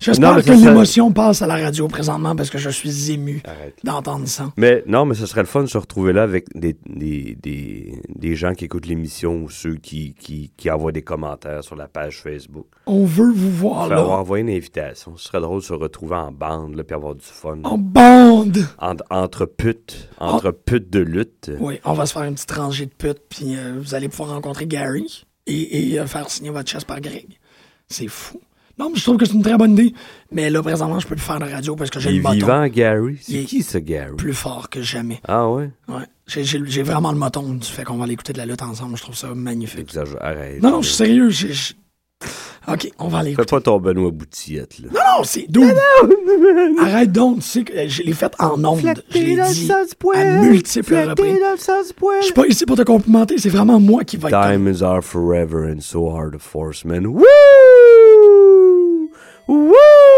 J'espère que ça, l'émotion passe à la radio présentement parce que je suis ému d'entendre ça. Mais non, mais ce serait le fun de se retrouver là avec des, des, des, des gens qui écoutent l'émission ou ceux qui, qui, qui envoient des commentaires sur la page Facebook. On veut vous voir là. avoir envoyé une invitation. Ce serait drôle de se retrouver en bande là, puis avoir du fun. En bande. Entre, entre putes, entre putes de lutte. Oui, on va se faire une petite rangée de putes, puis euh, vous allez pouvoir rencontrer Gary et, et, euh, faire signer votre chaise par Greg. C'est fou. Non, mais je trouve que c'est une très bonne idée. Mais là, présentement, je peux plus faire de radio parce que j'ai Il le est moton vivant, Gary. C'est qui, ce Gary? plus fort que jamais. Ah ouais? Ouais. J'ai- J'ai j'ai vraiment le moton du fait qu'on va aller écouter de la lutte ensemble. Je trouve ça magnifique. Exagère. Arrête. Non, non, je suis sérieux. j'ai- j'ai- OK, on va aller Fais écouter. pas ton Benoît Boutillette, là. Non, non, c'est dude. Arrête donc. Tu sais que euh, je l'ai fait en ondes. Je l'ai dit à multiples reprises. Je suis pas ici pour te complimenter. C'est vraiment moi qui va être comme- Diamonds are forever and so are the forcemen. Woo! Woo!